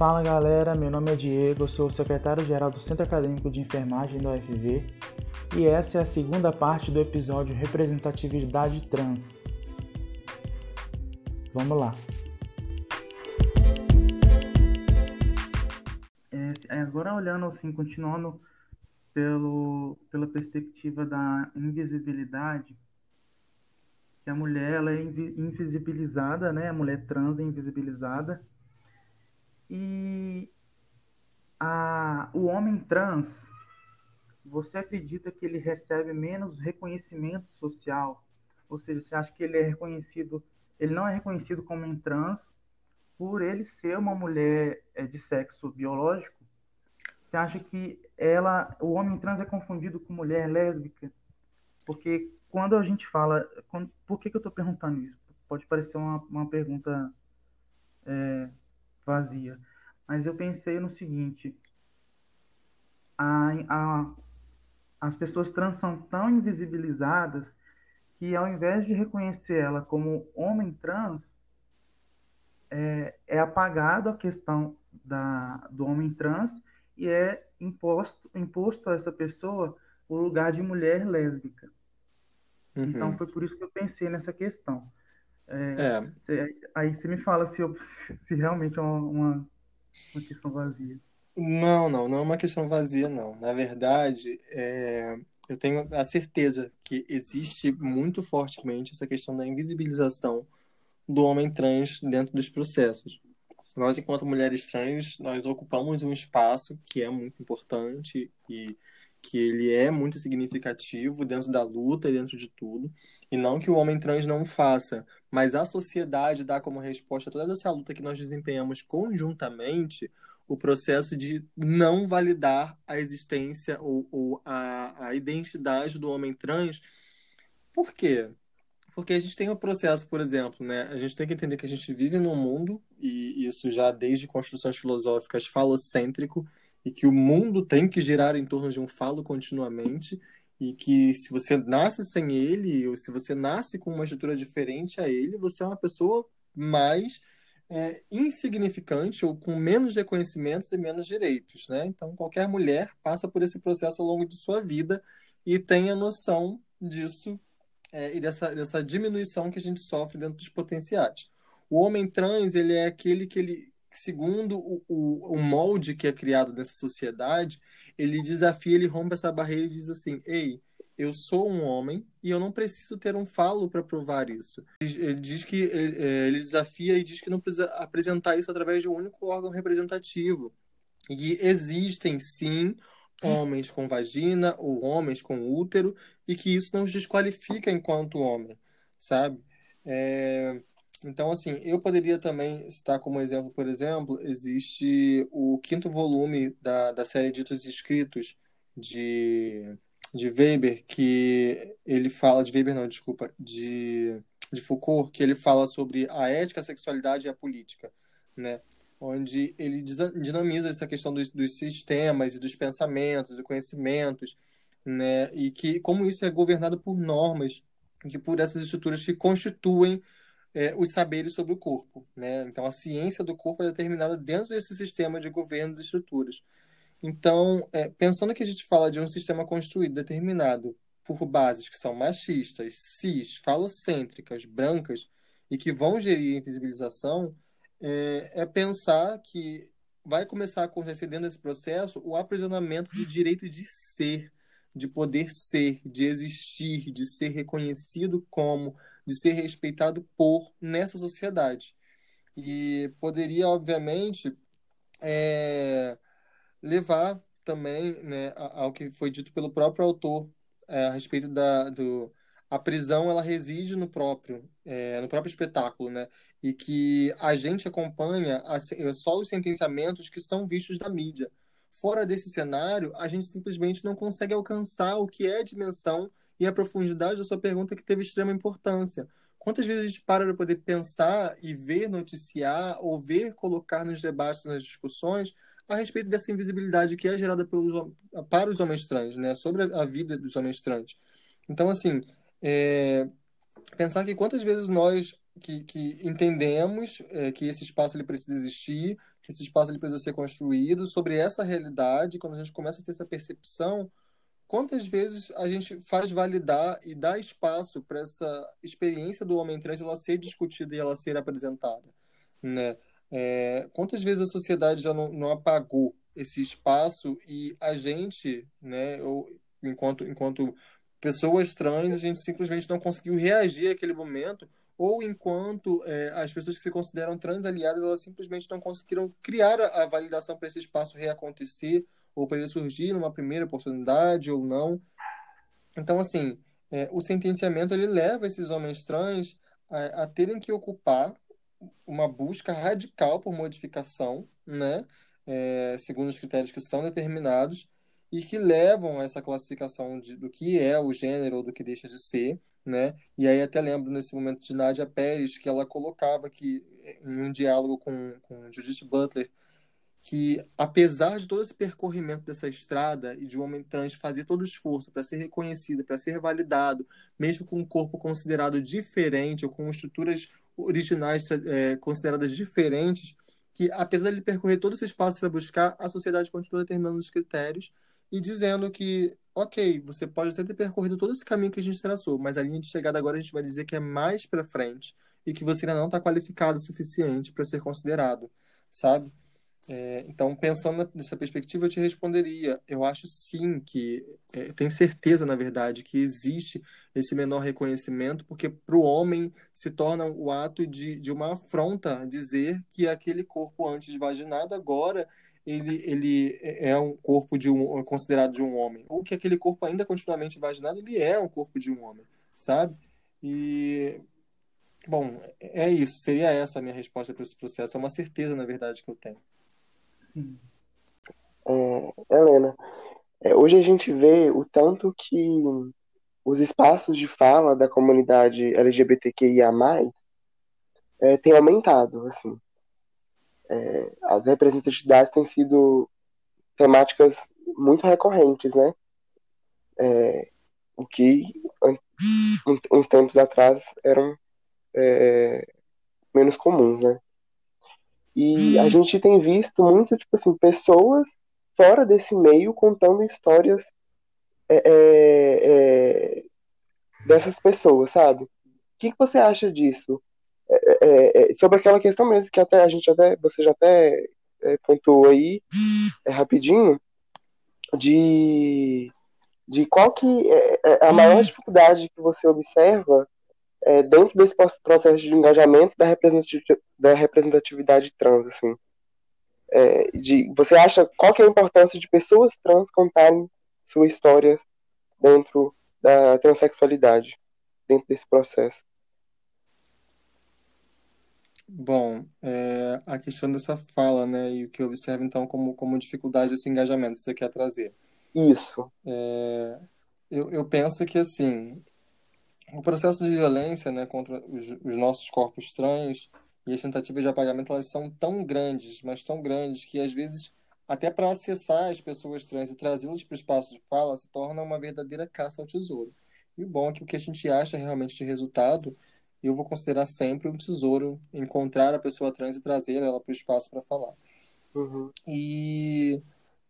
Fala galera, meu nome é Diego, sou o secretário-geral do Centro Acadêmico de Enfermagem da UFV e essa é a segunda parte do episódio Representatividade Trans. Vamos lá. É, agora olhando assim, continuando pelo, pela perspectiva da invisibilidade, que a mulher ela é invisibilizada, né? A mulher trans é invisibilizada e a, o homem trans, você acredita que ele recebe menos reconhecimento social? Ou seja, você acha que ele é reconhecido, ele não é reconhecido como um trans por ele ser uma mulher é, de sexo biológico? Você acha que ela, o homem trans é confundido com mulher lésbica? Porque quando a gente fala, quando, por que, que eu estou perguntando isso? Pode parecer uma, uma pergunta é, vazia. Mas eu pensei no seguinte: a, a, as pessoas trans são tão invisibilizadas que, ao invés de reconhecer ela como homem trans, é, é apagado a questão da, do homem trans e é imposto, imposto a essa pessoa o lugar de mulher lésbica. Uhum. Então foi por isso que eu pensei nessa questão. É, é. Cê, aí você me fala se, eu, se realmente é uma, uma, uma, questão vazia. Não, não, não é uma questão vazia, não. Na verdade, é, eu tenho a certeza que existe muito fortemente essa questão da invisibilização do homem trans dentro dos processos. Nós, enquanto mulheres trans, nós ocupamos um espaço que é muito importante e que ele é muito significativo dentro da luta e dentro de tudo, e não que o homem trans não faça, mas a sociedade dá como resposta a toda essa luta que nós desempenhamos conjuntamente o processo de não validar a existência ou, ou a, a identidade do homem trans. Por quê? Porque a gente tem o um processo, por exemplo, né? A gente tem que entender que a gente vive num mundo, e isso já desde construções filosóficas falocêntrico, e que o mundo tem que girar em torno de um falo continuamente e que se você nasce sem ele ou se você nasce com uma estrutura diferente a ele, você é uma pessoa mais é, insignificante ou com menos reconhecimentos e menos direitos, né? Então qualquer mulher passa por esse processo ao longo de sua vida e tem a noção disso é, e dessa, dessa diminuição que a gente sofre dentro dos potenciais. O homem trans ele é aquele que ele segundo o, o, o, molde que é criado nessa sociedade, ele desafia, ele rompe essa barreira e diz assim: ei, eu sou um homem e eu não preciso ter um falo para provar isso. Ele, ele diz que ele, é, ele, desafia e diz que não precisa apresentar isso através de um único órgão representativo. E existem sim homens com vagina ou homens com útero e que isso não os desqualifica enquanto homem, sabe? É, então, assim, eu poderia também citar como exemplo, por exemplo, existe o quinto volume da, da série Ditos Escritos de, de Weber, que ele fala, de Weber não, desculpa, de, de Foucault, que ele fala sobre a ética, a sexualidade e a política, né? Onde ele dinamiza essa questão dos, dos sistemas e dos pensamentos e conhecimentos, né? E que como isso é governado por normas, que por essas estruturas que constituem é, os saberes sobre o corpo. Né? Então, a ciência do corpo é determinada dentro desse sistema de governo e estruturas. Então, é, pensando que a gente fala de um sistema construído, determinado por bases que são machistas, cis, falocêntricas, brancas, e que vão gerir a invisibilização, é, é pensar que vai começar a acontecer dentro desse processo o aprisionamento do direito de ser, de poder ser, de existir, de ser reconhecido como, de ser respeitado por nessa sociedade. E poderia, obviamente, é, levar também né, ao que foi dito pelo próprio autor é, a respeito da do, a prisão ela reside no próprio é, no próprio espetáculo né e que a gente acompanha a, só os sentenciamentos que são vistos da mídia fora desse cenário a gente simplesmente não consegue alcançar o que é a dimensão e a profundidade da sua pergunta que teve extrema importância. Quantas vezes a gente para para poder pensar e ver noticiar ou ver colocar nos debates, nas discussões, a respeito dessa invisibilidade que é gerada pelos, para os homens trans, né? sobre a vida dos homens trans. Então, assim, é, pensar que quantas vezes nós que, que entendemos é, que esse espaço ele precisa existir, que esse espaço ele precisa ser construído sobre essa realidade, quando a gente começa a ter essa percepção, quantas vezes a gente faz validar e dar espaço para essa experiência do homem trans ela ser discutida e ela ser apresentada, né? É, quantas vezes a sociedade já não, não apagou esse espaço e a gente, né, ou, enquanto, enquanto pessoas trans, a gente simplesmente não conseguiu reagir àquele momento, ou enquanto é, as pessoas que se consideram trans aliadas, elas simplesmente não conseguiram criar a, a validação para esse espaço reacontecer, ou para ele surgir numa primeira oportunidade ou não. Então, assim, é, o sentenciamento ele leva esses homens trans a, a terem que ocupar uma busca radical por modificação, né? É, segundo os critérios que são determinados, e que levam a essa classificação de, do que é o gênero ou do que deixa de ser, né? E aí até lembro nesse momento de Nadia Pérez que ela colocava que em um diálogo com, com Judith Butler que apesar de todo esse percorrimento dessa estrada e de um homem trans fazer todo o esforço para ser reconhecido, para ser validado, mesmo com um corpo considerado diferente ou com estruturas originais é, consideradas diferentes, que apesar de percorrer todo esse espaço para buscar, a sociedade continua determinando os critérios e dizendo que, ok, você pode até ter percorrido todo esse caminho que a gente traçou, mas a linha de chegada agora a gente vai dizer que é mais para frente e que você ainda não está qualificado o suficiente para ser considerado, sabe? É, então, pensando nessa perspectiva, eu te responderia: eu acho sim que, é, tenho certeza, na verdade, que existe esse menor reconhecimento, porque para o homem se torna o ato de, de uma afronta dizer que aquele corpo antes vaginado agora ele, ele é um corpo de um considerado de um homem, ou que aquele corpo ainda continuamente vaginado ele é um corpo de um homem, sabe? E bom, é isso. Seria essa a minha resposta para esse processo. É uma certeza, na verdade, que eu tenho. É, Helena, é, hoje a gente vê o tanto que os espaços de fala da comunidade LGBTQIA+, é, tem aumentado, assim. É, as representatividades têm sido temáticas muito recorrentes, né? É, o que uns tempos atrás eram é, menos comuns, né? E a gente tem visto muito, tipo assim, pessoas fora desse meio contando histórias é, é, é, dessas pessoas, sabe? O que, que você acha disso? É, é, é, sobre aquela questão mesmo que até a gente até você já até pontuou aí rapidinho de de qual que é a maior dificuldade que você observa é, dentro desse processo de engajamento da representatividade, da representatividade trans, assim. É, de, você acha qual que é a importância de pessoas trans contarem sua história dentro da transexualidade, dentro desse processo? Bom, é, a questão dessa fala, né, e o que eu observo então como, como dificuldade desse engajamento que você quer trazer. Isso. É, eu, eu penso que, assim, o processo de violência né, contra os, os, nossos corpos trans e as tentativas de apagamento elas são tão grandes, mas tão grandes, que às vezes, até para acessar as pessoas trans e trazê-las para o espaço de fala, se torna uma verdadeira caça ao tesouro. E o bom é que o que a gente acha realmente de resultado, eu vou considerar sempre um tesouro encontrar a pessoa trans e trazer ela para o espaço para falar. Uhum. E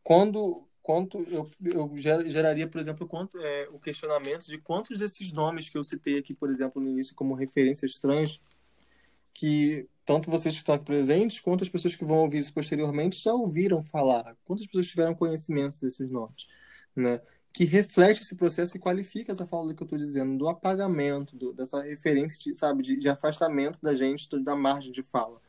quando quanto eu, eu geraria, por exemplo, quanto é, o questionamento de quantos desses nomes que eu citei aqui, por exemplo, no início como referências trans, que tanto vocês que estão aqui presentes, quanto as pessoas que vão ouvir isso posteriormente já ouviram falar, quantas pessoas tiveram conhecimento desses nomes, né? Que reflete esse processo e qualifica essa fala que eu estou dizendo, do apagamento, do, dessa referência, de, sabe, de, de afastamento da gente da margem de fala.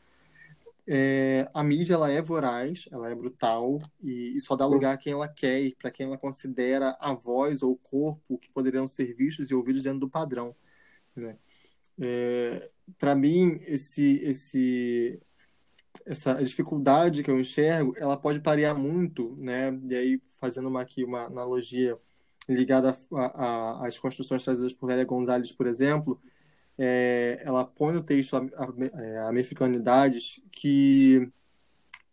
É, a mídia ela é voraz, ela é brutal e, e só dá lugar a quem ela quer e para quem ela considera a voz ou o corpo que poderiam ser vistos e ouvidos dentro do padrão. Né? É, para mim, esse, esse, essa dificuldade que eu enxergo, ela pode parear muito, né? E aí fazendo uma, aqui uma analogia ligada às construções trazidas por Lélia Gonzalez, por exemplo, é, ela põe no texto americanidades é, que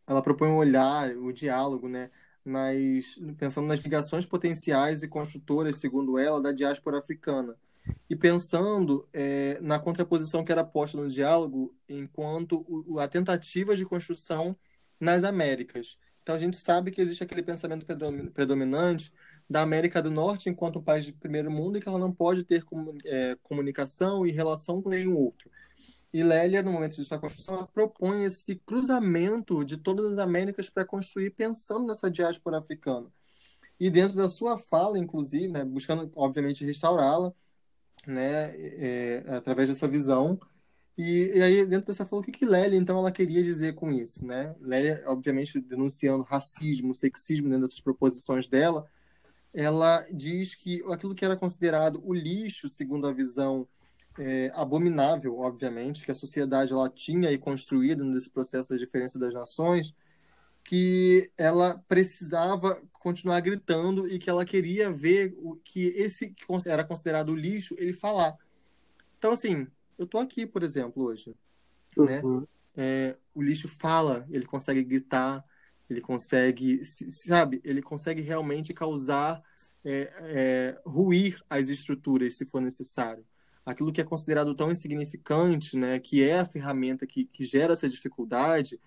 ela propõe um olhar, o um diálogo, né, nas, pensando nas ligações potenciais e construtoras, segundo ela, da diáspora africana. E pensando é, na contraposição que era posta no diálogo, enquanto a tentativa de construção nas Américas. Então a gente sabe que existe aquele pensamento predominante da América do Norte enquanto um país de primeiro mundo e que ela não pode ter é, comunicação e relação com nenhum outro. E Lélia, no momento de sua construção, ela propõe esse cruzamento de todas as Américas para construir pensando nessa diáspora africana. E dentro da sua fala, inclusive, né, buscando, obviamente, restaurá-la, né, é, através dessa visão. E, e, aí, dentro dessa fala, o que, que Lélia, então, ela queria dizer com isso? Né? Lélia, obviamente, denunciando racismo, sexismo dentro dessas proposições dela, ela diz que aquilo que era considerado o lixo, segundo a visão é, abominável, obviamente, que a sociedade ela tinha e construído nesse processo da diferença das nações, que ela precisava continuar gritando e que ela queria ver o que esse que era considerado lixo ele falar. Então, assim, eu tô aqui, por exemplo, hoje, né? uhum. né? É, o lixo fala, ele consegue gritar, ele consegue, sabe, ele consegue realmente causar, é, é, ruir as estruturas, se for necessário aquilo que é considerado tão insignificante, né, que é a ferramenta que, que gera essa dificuldade,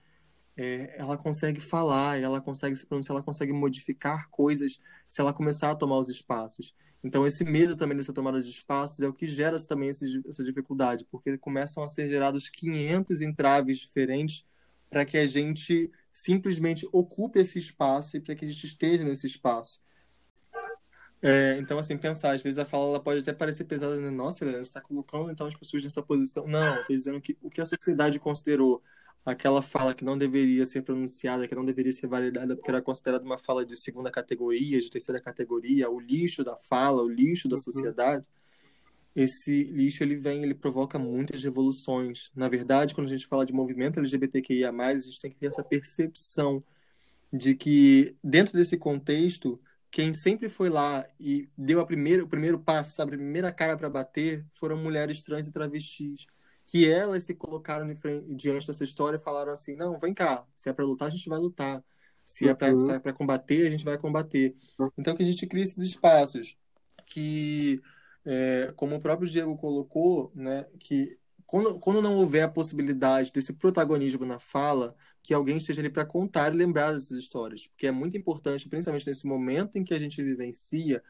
é, ela consegue falar, ela consegue se pronunciar, ela consegue modificar coisas se ela começar a tomar os espaços. Então, esse medo também dessa tomada de espaços é o que gera também esse, essa dificuldade, porque começam a ser gerados 500 entraves diferentes para que a gente simplesmente ocupe esse espaço e para que a gente esteja nesse espaço. É, então, assim, pensar, às vezes a fala pode até parecer pesada, né? Nossa, você está colocando então as pessoas nessa posição. Não, estou dizendo que o que a sociedade considerou aquela fala que não deveria ser pronunciada, que não deveria ser validada, porque era considerada uma fala de segunda categoria, de terceira categoria, o lixo da fala, o lixo da uhum. sociedade. Esse lixo ele vem, ele provoca muitas revoluções. Na verdade, quando a gente fala de movimento LGBTQIA+, a gente tem que ter essa percepção de que dentro desse contexto quem sempre foi lá e deu a primeira, o primeiro passo, sabe, a primeira cara para bater, foram mulheres trans e travestis. Que elas se colocaram frente, diante dessa história e falaram assim: não, vem cá, se é para lutar, a gente vai lutar. Se é para uhum. é combater, a gente vai combater. Uhum. Então, que a gente cria esses espaços que, é, como o próprio Diego colocou, né, que quando, quando não houver a possibilidade desse protagonismo na fala, que alguém esteja ali para contar e lembrar dessas histórias. Porque é muito importante, principalmente nesse momento em que a gente vivencia,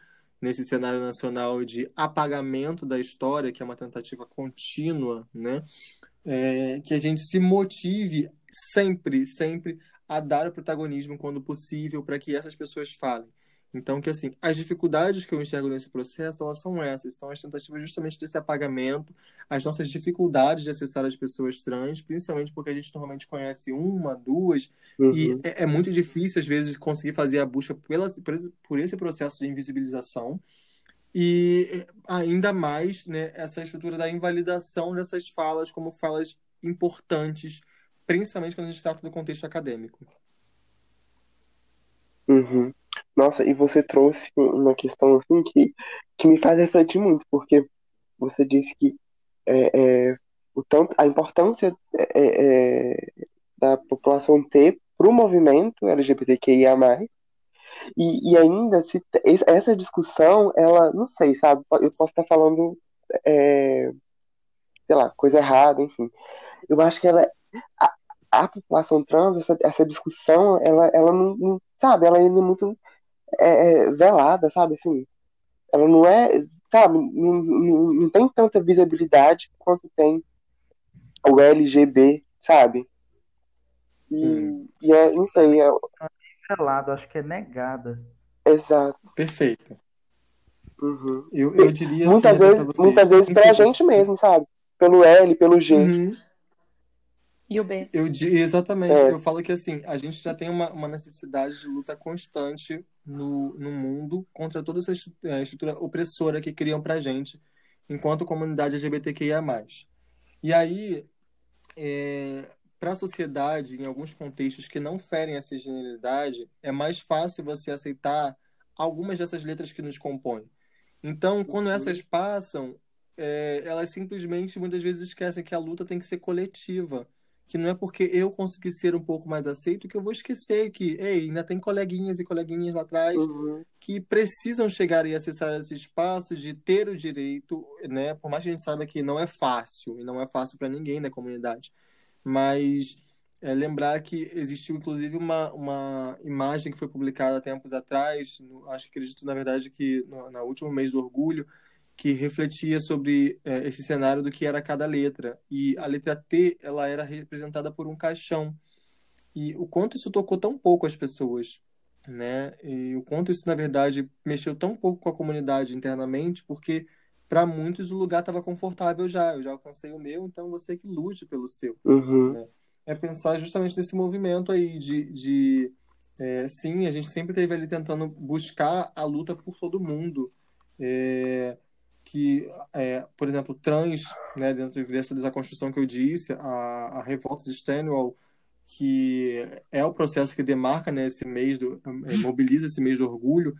nesse cenário nacional de apagamento da história, que é uma tentativa contínua, né? É, que a gente se motive sempre, sempre a dar o protagonismo quando possível para que essas pessoas falem. Então, que assim, as dificuldades que eu enxergo nesse processo, elas são essas, são as tentativas justamente desse apagamento, as nossas dificuldades de acessar as pessoas trans, principalmente porque a gente normalmente conhece uma, duas, uhum. e é, é, muito difícil, às vezes, conseguir fazer a busca pela, por esse processo de invisibilização, e ainda mais né, essa estrutura da invalidação dessas falas como falas importantes, principalmente quando a gente trata do contexto acadêmico. Uhum. Nossa, e você trouxe uma questão assim que, que me faz refletir muito, porque você disse que é, é, o tanto, a importância é, é, é da população ter para o movimento LGBTQIA+, e, e ainda se, essa discussão, ela, não sei, sabe, eu posso estar falando, é, sei lá, coisa errada, enfim. Eu acho que ela, a, a população trans, essa, essa discussão, ela, ela não, não sabe, ela ainda é muito é, é, velada, sabe? Assim, ela não é, sabe, não, não, não tem tanta visibilidade quanto tem o LGB, sabe? E, hum. e é, não sei, é. Velado, acho que é negada. Exato. Perfeito. Uhum. Eu, eu diria muitas assim, vezes, muitas vezes pra gente mesmo, sabe? Pelo L, pelo G. Uhum. E o B. Eu, exatamente. É. Eu falo que assim, a gente já tem uma, uma necessidade de luta constante no, no mundo contra toda essa é, estrutura opressora que criam pra gente enquanto comunidade LGBTQIA+. E aí, é, para a sociedade, em alguns contextos que não ferem essa genialidade, é mais fácil você aceitar algumas dessas letras que nos compõem. Então, quando uhum. essas passam, é, elas simplesmente muitas vezes esquecem que a luta tem que ser coletiva que não é porque eu consegui ser um pouco mais aceito que eu vou esquecer que, ei, ainda tem coleguinhas e coleguinhas lá atrás uhum. que precisam chegar e acessar esse espaço de ter o direito, né? Por mais que a gente saiba que não é fácil, e não é fácil para ninguém na comunidade, mas é lembrar que existiu, inclusive, uma, uma imagem que foi publicada há tempos atrás, no, acho que acredito, na verdade, que no, no último mês do orgulho, que refletia sobre é, esse cenário do que era cada letra. E a letra T, ela era representada por um caixão. E o quanto isso tocou tão pouco as pessoas, né? E o quanto isso, na verdade, mexeu tão pouco com a comunidade internamente, porque para muitos o lugar estava confortável já. Eu já alcancei o meu, então você que lute pelo seu. Uhum. Né? é pensar justamente nesse movimento aí de, de é, sim, a gente sempre teve ali tentando buscar a luta por todo mundo. É, que, é, por exemplo, trans, né, dentro dessa desconstrução que eu disse, a, a revolta de Stonewall, que é o processo que demarca né, esse mês, do, é, mobiliza esse mês do orgulho,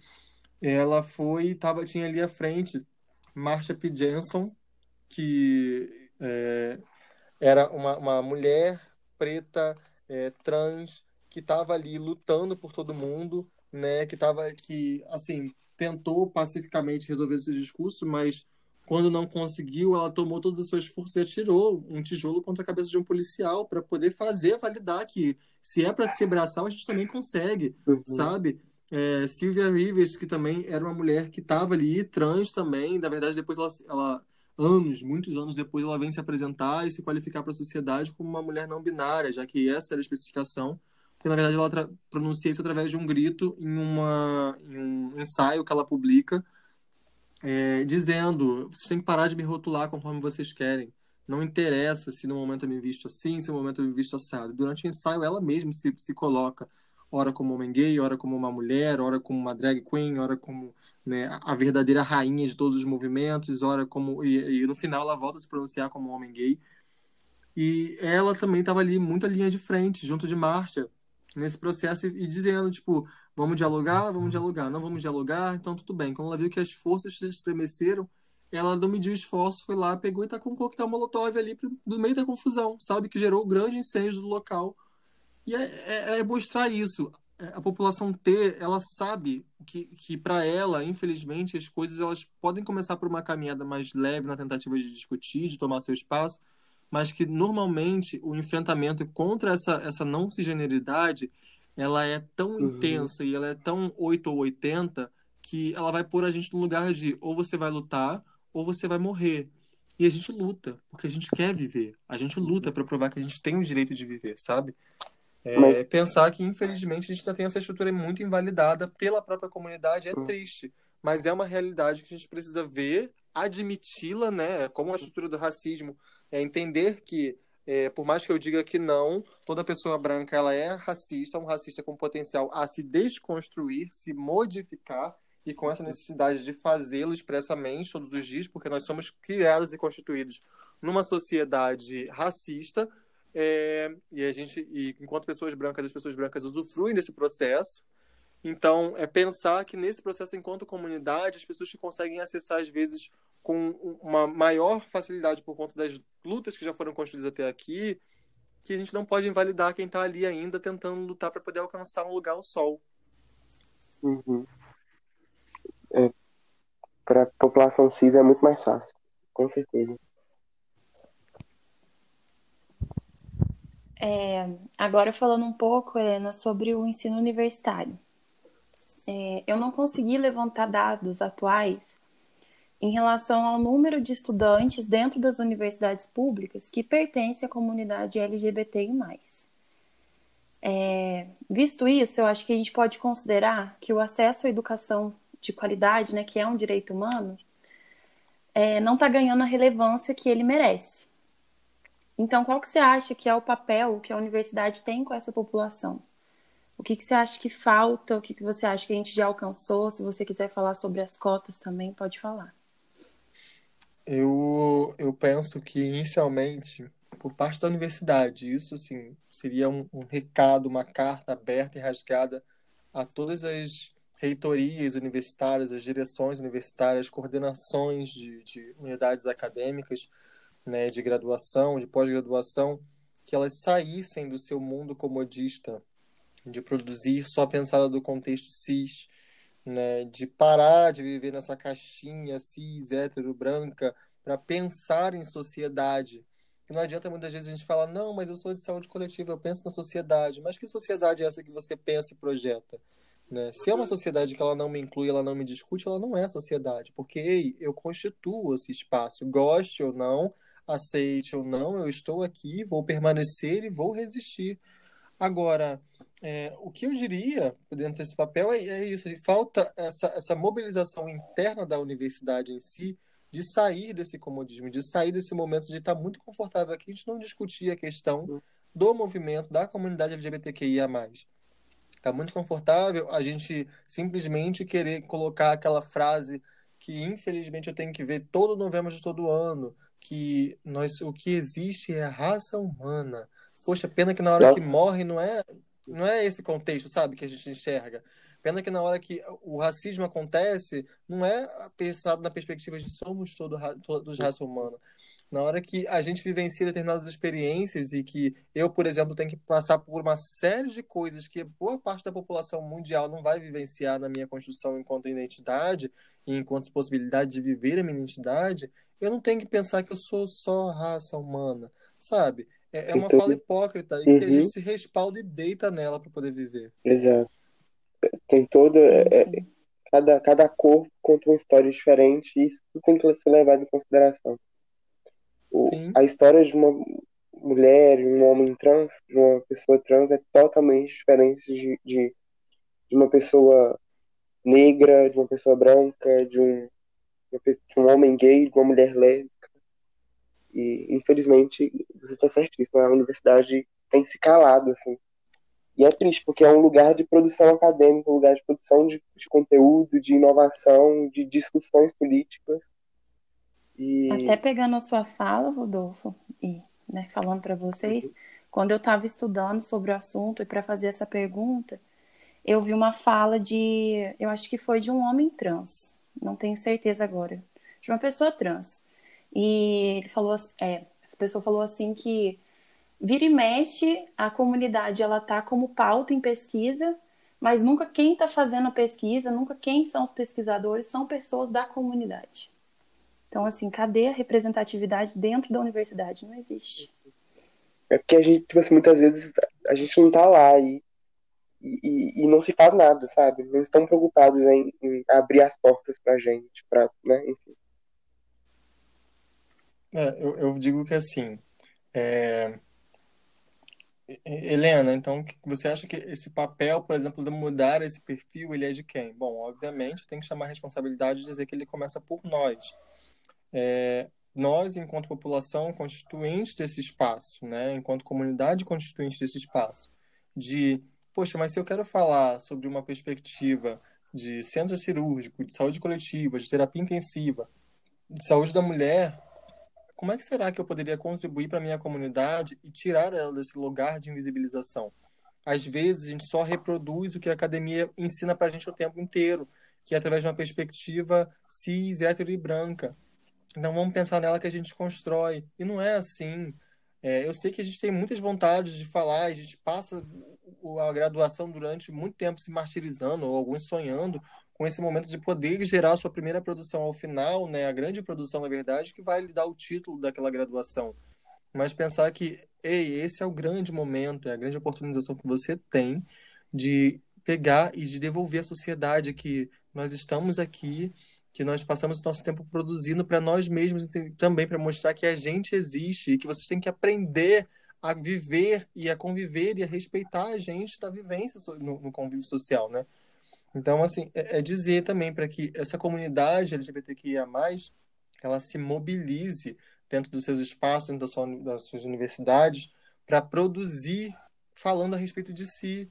ela foi, tava, tinha ali à frente Marsha P. Jensen, que é, era uma, uma mulher preta, é, trans, que estava ali lutando por todo mundo, né? Que estava que assim tentou pacificamente resolver esse discurso, mas quando não conseguiu, ela tomou todas as suas forças e atirou um tijolo contra a cabeça de um policial para poder fazer validar que se é para se abraçar, a gente também consegue, uhum. sabe? É, Sylvia Rivers, que também era uma mulher que estava ali, trans também, na verdade, depois ela, ela anos, muitos anos depois, ela vem se apresentar e se qualificar para a sociedade como uma mulher não binária, já que essa era a especificação, porque na verdade ela pronuncia isso através de um grito em, uma, em um ensaio que ela publica, é, dizendo: vocês têm que parar de me rotular conforme vocês querem. Não interessa se no momento eu me visto assim, se no momento eu me visto assado. Durante o ensaio, ela mesma se, se coloca ora como homem gay, ora como uma mulher, ora como uma drag queen, ora como né, a verdadeira rainha de todos os movimentos, ora como e, e, no final ela volta a se pronunciar como homem gay. E ela também estava ali muita linha de frente, junto de Marcha, nesse processo e, e, dizendo tipo, vamos dialogar, vamos dialogar, não vamos dialogar, então tudo bem. Quando ela viu que as forças se estremeceram, ela não mediu esforço, foi lá, pegou e tá com um coquetel molotov ali no meio da confusão, sabe, que gerou o grande incêndio do local e é, é, é mostrar isso. É, a população T, ela sabe que, que para ela, infelizmente, as coisas elas podem começar por uma caminhada mais leve na tentativa de discutir, de tomar seu espaço, mas que normalmente o enfrentamento contra essa, essa não cisgeneridade ela é tão uhum. intensa e ela é tão 8 ou 80 que ela vai pôr a gente no lugar de ou você vai lutar ou você vai morrer. E a gente luta, porque a gente quer viver. A gente luta para provar que a gente tem o direito de viver, sabe? É, Mas... Pensar que, infelizmente, a gente ainda tem essa estrutura muito invalidada pela própria comunidade é hum. triste. Mas é uma realidade que a gente precisa ver, admiti-la, né? Como a estrutura do racismo, é entender que, é, por mais que eu diga que não, toda pessoa branca ela é racista, um racista com potencial a se desconstruir, se modificar e com essa necessidade de fazê-lo expressamente todos os dias, porque nós somos criados e constituídos numa sociedade racista, é, e a gente, e enquanto pessoas brancas, as pessoas brancas usufruem desse processo. Então, é pensar que nesse processo, enquanto comunidade, as pessoas que conseguem acessar, às vezes, com uma maior facilidade por conta das lutas que já foram construídas até aqui, que a gente não pode invalidar quem está ali ainda tentando lutar para poder alcançar um lugar ao sol. Uhum. É, para a população cis é muito mais fácil, com certeza. É, agora falando um pouco, Helena, sobre o ensino universitário. É, eu não consegui levantar dados atuais em relação ao número de estudantes dentro das universidades públicas que pertencem à comunidade LGBTI+. É, visto isso, eu acho que a gente pode considerar que o acesso à educação de qualidade, né, que é um direito humano, é, não está ganhando a relevância que ele merece. Então, qual que você acha que é o papel que a universidade tem com essa população? O que, que você acha que falta? O que, que você acha que a gente já alcançou? Se você quiser falar sobre as cotas também, pode falar. Eu, eu penso que, inicialmente, por parte da universidade, isso assim, seria um, um recado, uma carta aberta e rasgada a todas as reitorias universitárias, as direções universitárias, coordenações de, de unidades acadêmicas, né, de graduação, de pós-graduação, que elas saíssem do seu mundo comodista, de produzir só pensada do contexto cis, né, de parar de viver nessa caixinha cis, hétero, branca, para pensar em sociedade. que não adianta muitas vezes a gente falar, não, mas eu sou de saúde coletiva, eu penso na sociedade. Mas que sociedade é essa que você pensa e projeta? Né? Se é uma sociedade que ela não me inclui, ela não me discute, ela não é sociedade. Porque, ei, eu constituo esse espaço. Goste ou não, aceite ou não, eu estou aqui, vou permanecer e vou resistir. Agora, é, o que eu diria dentro desse papel é, é isso: falta essa, essa mobilização interna da universidade em si de sair desse comodismo, de sair desse momento de estar muito confortável aqui, a gente não discutir a questão do movimento da comunidade LGBTQIA+. Está muito confortável a gente simplesmente querer colocar aquela frase que infelizmente eu tenho que ver todo novembro de todo ano, que nós o que existe é a raça humana. Poxa, pena que na hora Nossa. que morre não é não é esse contexto, sabe, que a gente enxerga. Pena que na hora que o racismo acontece, não é pensado na perspectiva de somos todo, todos raça humana. Na hora que a gente vivencia determinadas experiências e que eu, por exemplo, tenho que passar por uma série de coisas que boa parte da população mundial não vai vivenciar na minha construção enquanto identidade e enquanto possibilidade de viver a minha identidade, eu não tenho que pensar que eu sou só raça humana, sabe? É, é uma então, fala hipócrita uhum. e que a gente uhum. se respalda e deita nela para poder viver. Exato tem toda. É, sim, cada, cada cor conta uma história diferente e isso tem que ser levado em consideração. O, a história de uma mulher, um homem trans, de uma pessoa trans, é totalmente diferente de, de, de uma pessoa negra, de uma pessoa branca, de um, de um homem gay, de uma mulher lésbica. E, infelizmente, você está certíssimo, a universidade tem se calado, assim, e é triste, porque é um lugar de produção acadêmica, um lugar de produção de, de conteúdo, de inovação, de discussões políticas. E... Até pegando a sua fala, Rodolfo, e né, falando para vocês, uhum. quando eu estava estudando sobre o assunto e para fazer essa pergunta, eu vi uma fala de, eu acho que foi de um homem trans, não tenho certeza agora, de uma pessoa trans. E ele falou, é, essa pessoa falou assim que vira e mexe, a comunidade ela tá como pauta em pesquisa, mas nunca quem está fazendo a pesquisa, nunca quem são os pesquisadores, são pessoas da comunidade. Então, assim, cadê a representatividade dentro da universidade? Não existe. É porque a gente, tipo assim, muitas vezes a gente não tá lá e, e, e não se faz nada, sabe? Não estão preocupados em, em abrir as portas pra gente, pra, né, enfim. É, eu, eu digo que assim, é, Helena, então você acha que esse papel, por exemplo, de mudar esse perfil, ele é de quem? Bom, obviamente, tem que chamar a responsabilidade de dizer que ele começa por nós. É, nós, enquanto população constituinte desse espaço, né, enquanto comunidade constituinte desse espaço, de, poxa, mas se eu quero falar sobre uma perspectiva de centro cirúrgico, de saúde coletiva, de terapia intensiva, de saúde da mulher, como é que será que eu poderia contribuir para minha comunidade e tirar ela desse lugar de invisibilização? Às vezes, a gente só reproduz o que a academia ensina para a gente o tempo inteiro, que é através de uma perspectiva cis, hétero e branca. Então, vamos pensar nela que a gente constrói. E não é assim. É, eu sei que a gente tem muitas vontades de falar, a gente passa a graduação durante muito tempo se martirizando, ou alguns sonhando com esse momento de poder gerar sua primeira produção ao final, né, a grande produção, na verdade, que vai lhe dar o título daquela graduação. Mas pensar que, ei, esse é o grande momento, é a grande oportunização que você tem de pegar e de devolver à sociedade que nós estamos aqui, que nós passamos nosso tempo produzindo para nós mesmos também para mostrar que a gente existe e que vocês têm que aprender a viver e a conviver e a respeitar a gente da vivência no, no convívio social, né? Então, assim, é, é dizer também para que essa comunidade LGBTQIA+, ela se mobilize dentro dos seus espaços, dentro da sua, das suas universidades, para produzir falando a respeito de si.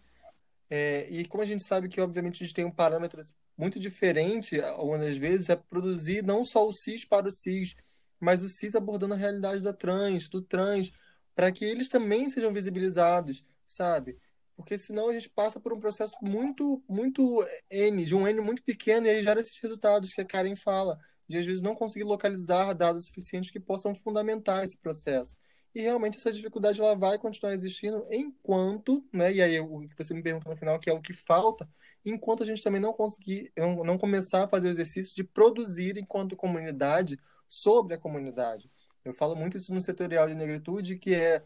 É, e como a gente sabe que, obviamente, a gente tem um parâmetro muito diferente, algumas das vezes, é produzir não só o cis para o cis, mas o cis abordando a realidade da trans, do trans, para que eles também sejam visibilizados, sabe? Porque senão a gente passa por um processo muito, muito N, de um N muito pequeno, e aí gera esses resultados que a Karen fala, de às vezes não conseguir localizar dados suficientes que possam fundamentar esse processo. E realmente essa dificuldade ela vai continuar existindo enquanto, né, e aí o que você me perguntou no final, que é o que falta, enquanto a gente também não conseguir, não, não começar a fazer o exercício de produzir enquanto comunidade sobre a comunidade. Eu falo muito isso no setorial de negritude, que é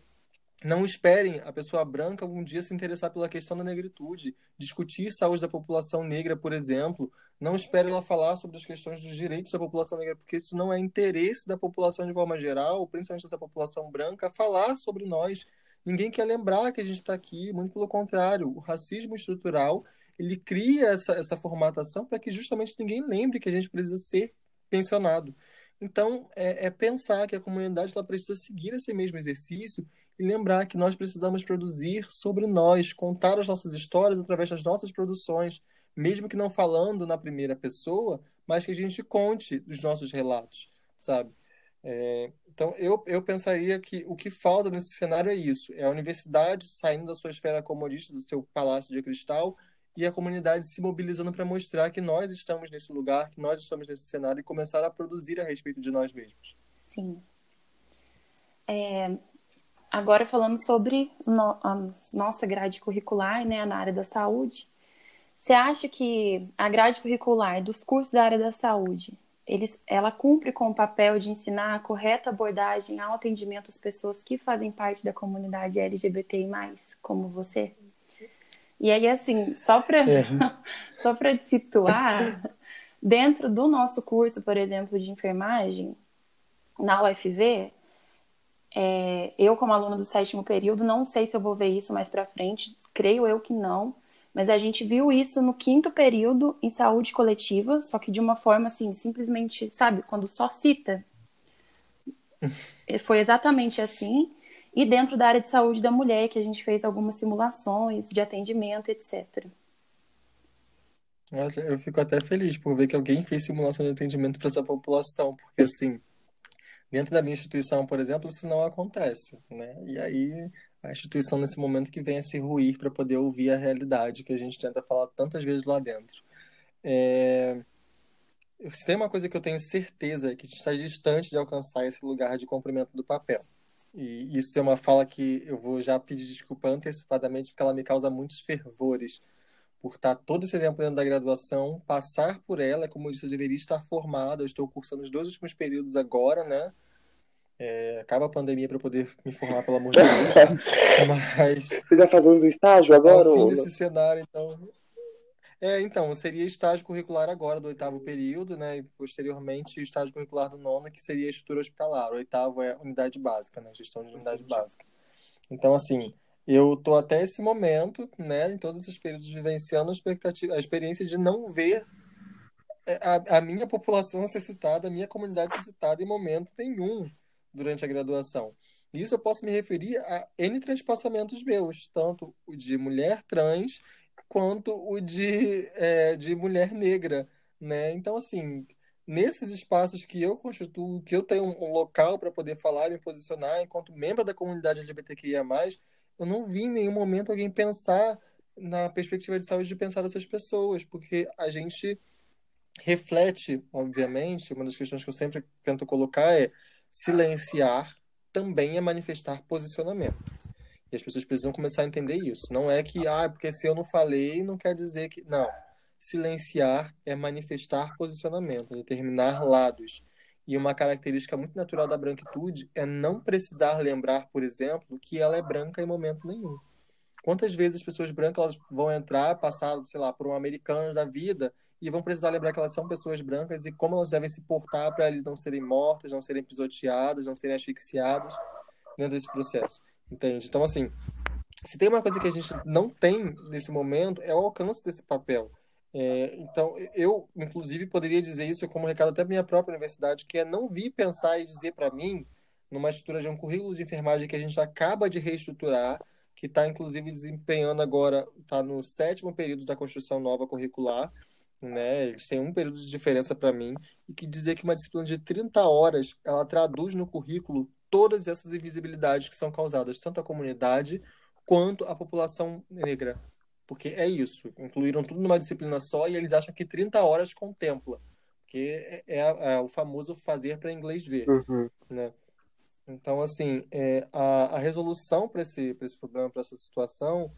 não esperem a pessoa branca algum dia se interessar pela questão da negritude, discutir saúde da população negra, por exemplo. Não espere ela falar sobre as questões dos direitos da população negra, porque isso não é interesse da população de forma geral, principalmente dessa população branca, falar sobre nós. Ninguém quer lembrar que a gente está aqui, muito pelo contrário. O racismo estrutural ele cria essa, essa formatação para que justamente ninguém lembre que a gente precisa ser pensionado. Então, é, é pensar que a comunidade ela precisa seguir esse mesmo exercício e lembrar que nós precisamos produzir sobre nós, contar as nossas histórias através das nossas produções, mesmo que não falando na primeira pessoa, mas que a gente conte os nossos relatos, sabe? É, então, eu, eu pensaria que o que falta nesse cenário é isso: é a universidade saindo da sua esfera comodista, do seu palácio de cristal, e a comunidade se mobilizando para mostrar que nós estamos nesse lugar, que nós estamos nesse cenário e começar a produzir a respeito de nós mesmos. Sim. É, agora falando sobre no, a nossa grade curricular, né, na área da saúde, você acha que a grade curricular dos cursos da área da saúde, eles, ela cumpre com o papel de ensinar a correta abordagem ao atendimento às pessoas que fazem parte da comunidade LGBTI+, como você? E aí, assim, só para é. só para situar, dentro do nosso curso, por exemplo, de enfermagem, na UFV, é, eu, como aluna do sétimo período, não sei se eu vou ver isso mais para frente, creio eu que não, mas a gente viu isso no quinto período em saúde coletiva, só que de uma forma assim, simplesmente, sabe, quando só cita. Foi exatamente assim e dentro da área de saúde da mulher, que a gente fez algumas simulações de atendimento, etc. Eu fico até feliz por ver que alguém fez simulação de atendimento para essa população, porque assim, dentro da minha instituição, por exemplo, isso não acontece, né? E aí a instituição nesse momento que vem a se ruir para poder ouvir a realidade que a gente tenta falar tantas vezes lá dentro. É... Se tem uma coisa que eu tenho certeza é que está distante de alcançar esse lugar de cumprimento do papel. E isso é uma fala que eu vou já pedir desculpa antecipadamente, porque ela me causa muitos fervores. Por estar todo esse exemplo dentro da graduação, passar por ela, como eu disse, eu deveria estar formado. Eu estou cursando os dois últimos períodos agora, né? É, acaba a pandemia para poder me formar, pelo amor de Deus. Mas. Você está fazendo estágio agora? Ao fim desse cenário, então. É, então, seria estágio curricular agora do oitavo período, né? E posteriormente estágio curricular do nono, que seria estrutura hospitalar. O oitavo é unidade básica, né? Gestão de unidade básica. Então, assim, eu tô até esse momento, né, em todos esses períodos, vivenciando a, expectativa, a experiência de não ver é, a, a minha população ser citada, a minha comunidade ser citada em momento nenhum durante a graduação. Isso eu posso me referir a N transpassamentos meus, tanto o de mulher trans quanto o de, é, de mulher negra, né? Então, assim, nesses espaços que eu constituo, que eu tenho um local para poder falar e me posicionar enquanto membro da comunidade LGBTQIA+, eu não vi em nenhum momento alguém pensar na perspectiva de saúde de pensar nessas pessoas, porque a gente reflete, obviamente, uma das questões que eu sempre tento colocar é silenciar também é manifestar posicionamento. E as pessoas precisam começar a entender isso. Não é que, ah, porque se eu não falei, não quer dizer que. Não. Silenciar é manifestar posicionamento, determinar lados. E uma característica muito natural da branquitude é não precisar lembrar, por exemplo, que ela é branca em momento nenhum. Quantas vezes as pessoas brancas elas vão entrar, passar, sei lá, por um americano da vida e vão precisar lembrar que elas são pessoas brancas e como elas devem se portar para eles não serem mortas, não serem pisoteadas, não serem asfixiadas dentro desse processo. Entende? Então, assim, se tem uma coisa que a gente não tem nesse momento, é o alcance desse papel. É, então, eu, inclusive, poderia dizer isso como recado até minha própria universidade, que é não vir pensar e dizer para mim, numa estrutura de um currículo de enfermagem que a gente acaba de reestruturar, que está, inclusive, desempenhando agora, está no sétimo período da construção nova curricular, né? Eles têm um período de diferença para mim, e que dizer que uma disciplina de 30 horas, ela traduz no currículo todas essas invisibilidades que são causadas tanto à comunidade quanto à população negra. Porque é isso, incluíram tudo numa disciplina só e eles acham que 30 horas contempla. Porque é, é, é o famoso fazer para inglês ver. Uhum. Né? Então, assim, é, a, a resolução para esse, esse problema, para essa situação,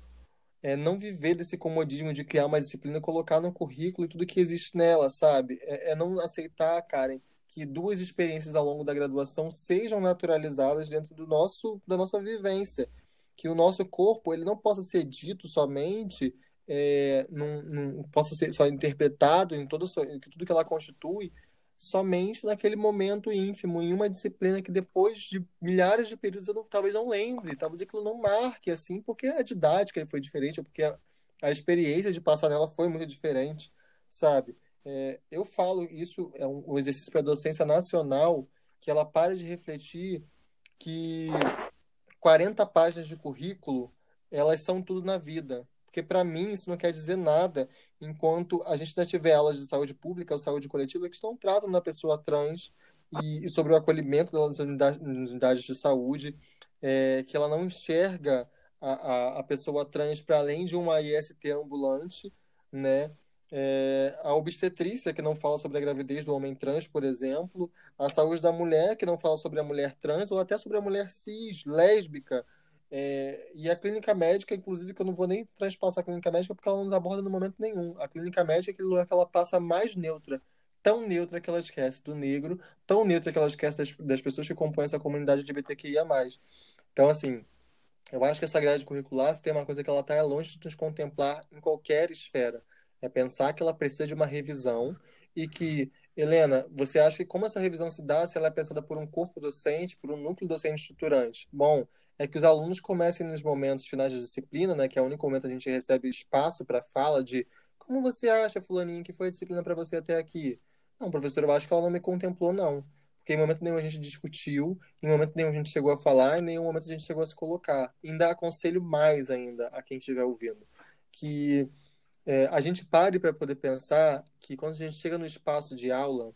é não viver desse comodismo de criar uma disciplina e colocar no currículo e tudo que existe nela, sabe? É, é não aceitar, Karen, que duas experiências ao longo da graduação sejam naturalizadas dentro do nosso da nossa vivência, que o nosso corpo ele não possa ser dito somente é, num, num, possa ser só interpretado em todo tudo que ela constitui somente naquele momento ínfimo, em uma disciplina que depois de milhares de períodos eu não, talvez não lembre, talvez aquilo não marque, assim, porque a didática foi diferente, ou porque a, a experiência de passar nela foi muito diferente, sabe? É, eu falo isso, é um, um exercício para a docência nacional, que ela pare de refletir que 40 páginas de currículo, elas são tudo na vida. Porque, para mim, isso não quer dizer nada enquanto a gente ainda tiver aulas de saúde pública ou saúde coletiva que estão tratando da pessoa trans e, e sobre o acolhimento das unidades, unidades de saúde, é, que ela não enxerga a, a, a pessoa trans para além de uma IST ambulante, né? É, a obstetrícia, que não fala sobre a gravidez do homem trans, por exemplo, a saúde da mulher, que não fala sobre a mulher trans, ou até sobre a mulher cis, lésbica, é, e a clínica médica, inclusive, que eu não vou nem transpassar a clínica médica porque ela não nos aborda no momento nenhum. A clínica médica é aquele lugar que ela passa mais neutra, tão neutra que ela esquece do negro, tão neutra que ela esquece das, das pessoas que compõem essa comunidade LGBTQIA+. Então, assim, eu acho que essa grade curricular, se tem uma coisa que ela está é longe de nos contemplar em qualquer esfera. É pensar que ela precisa de uma revisão e que, Helena, você acha que como essa revisão se dá se ela é pensada por um corpo docente, por um núcleo docente estruturante? Bom, é que os alunos comecem nos momentos finais da disciplina, né, que é o único momento que a gente recebe espaço para fala de como você acha, fulaninho, que foi a disciplina para você até aqui? Não, professor, eu acho que ela não me contemplou, não. Porque em momento nenhum a gente discutiu, em momento nenhum a gente chegou a falar, em nenhum momento a gente chegou a se colocar. Ainda aconselho mais ainda a quem estiver ouvindo, que é, a gente pare para poder pensar que quando a gente chega no espaço de aula,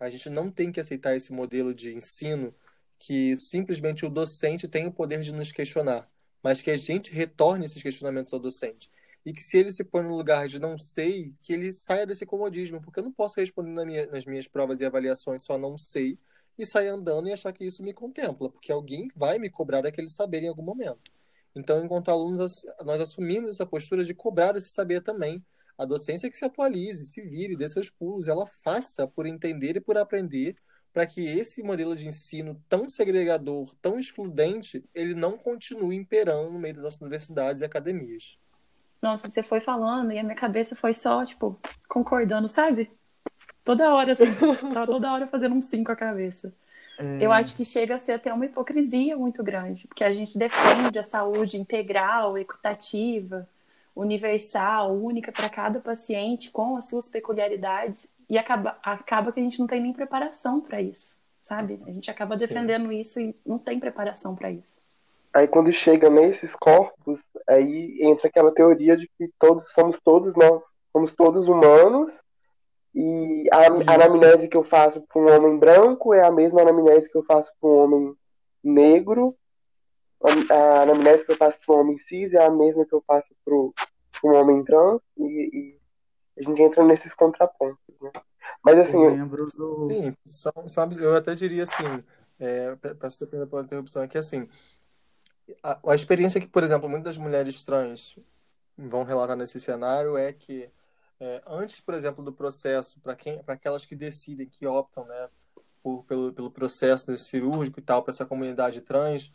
a gente não tem que aceitar esse modelo de ensino que simplesmente o docente tem o poder de nos questionar, mas que a gente retorne esses questionamentos ao docente. E que se ele se põe no lugar de não sei, que ele saia desse comodismo, porque eu não posso responder na minha, nas minhas provas e avaliações só não sei e sair andando e achar que isso me contempla, porque alguém vai me cobrar aquele saber em algum momento. Então, enquanto alunos, nós assumimos essa postura de cobrar esse saber também. A docência que se atualize, se vire, dê seus pulos, ela faça por entender e por aprender para que esse modelo de ensino tão segregador, tão excludente, ele não continue imperando no meio das nossas universidades e academias. Nossa, você foi falando e a minha cabeça foi só, tipo, concordando, sabe? Toda hora, assim, tava toda hora fazendo um sim com a cabeça. É... Eu acho que chega a ser até uma hipocrisia muito grande, porque a gente defende a saúde integral, equitativa, universal, única para cada paciente, com as suas peculiaridades, e acaba, acaba que a gente não tem nem preparação para isso, sabe? A gente acaba defendendo Sim. isso e não tem preparação para isso. Aí quando chega nesses corpos, aí entra aquela teoria de que todos somos todos nós, somos todos humanos e a, a anamnese que eu faço para um homem branco é a mesma anamnese que eu faço para um homem negro. A, a anamnese que eu faço para um homem cis é a mesma que eu faço para um homem trans e, e a gente entra nesses contrapontos, né? Mas assim. Eu lembro do. Sim, são, são, eu até diria assim, é, peço perdão pela interrupção, é que assim, a, a experiência que, por exemplo, muitas mulheres trans vão relatar nesse cenário é que é, antes, por exemplo, do processo, para quem, para aquelas que decidem, que optam, né, por, pelo, pelo processo cirúrgico e tal, para essa comunidade trans,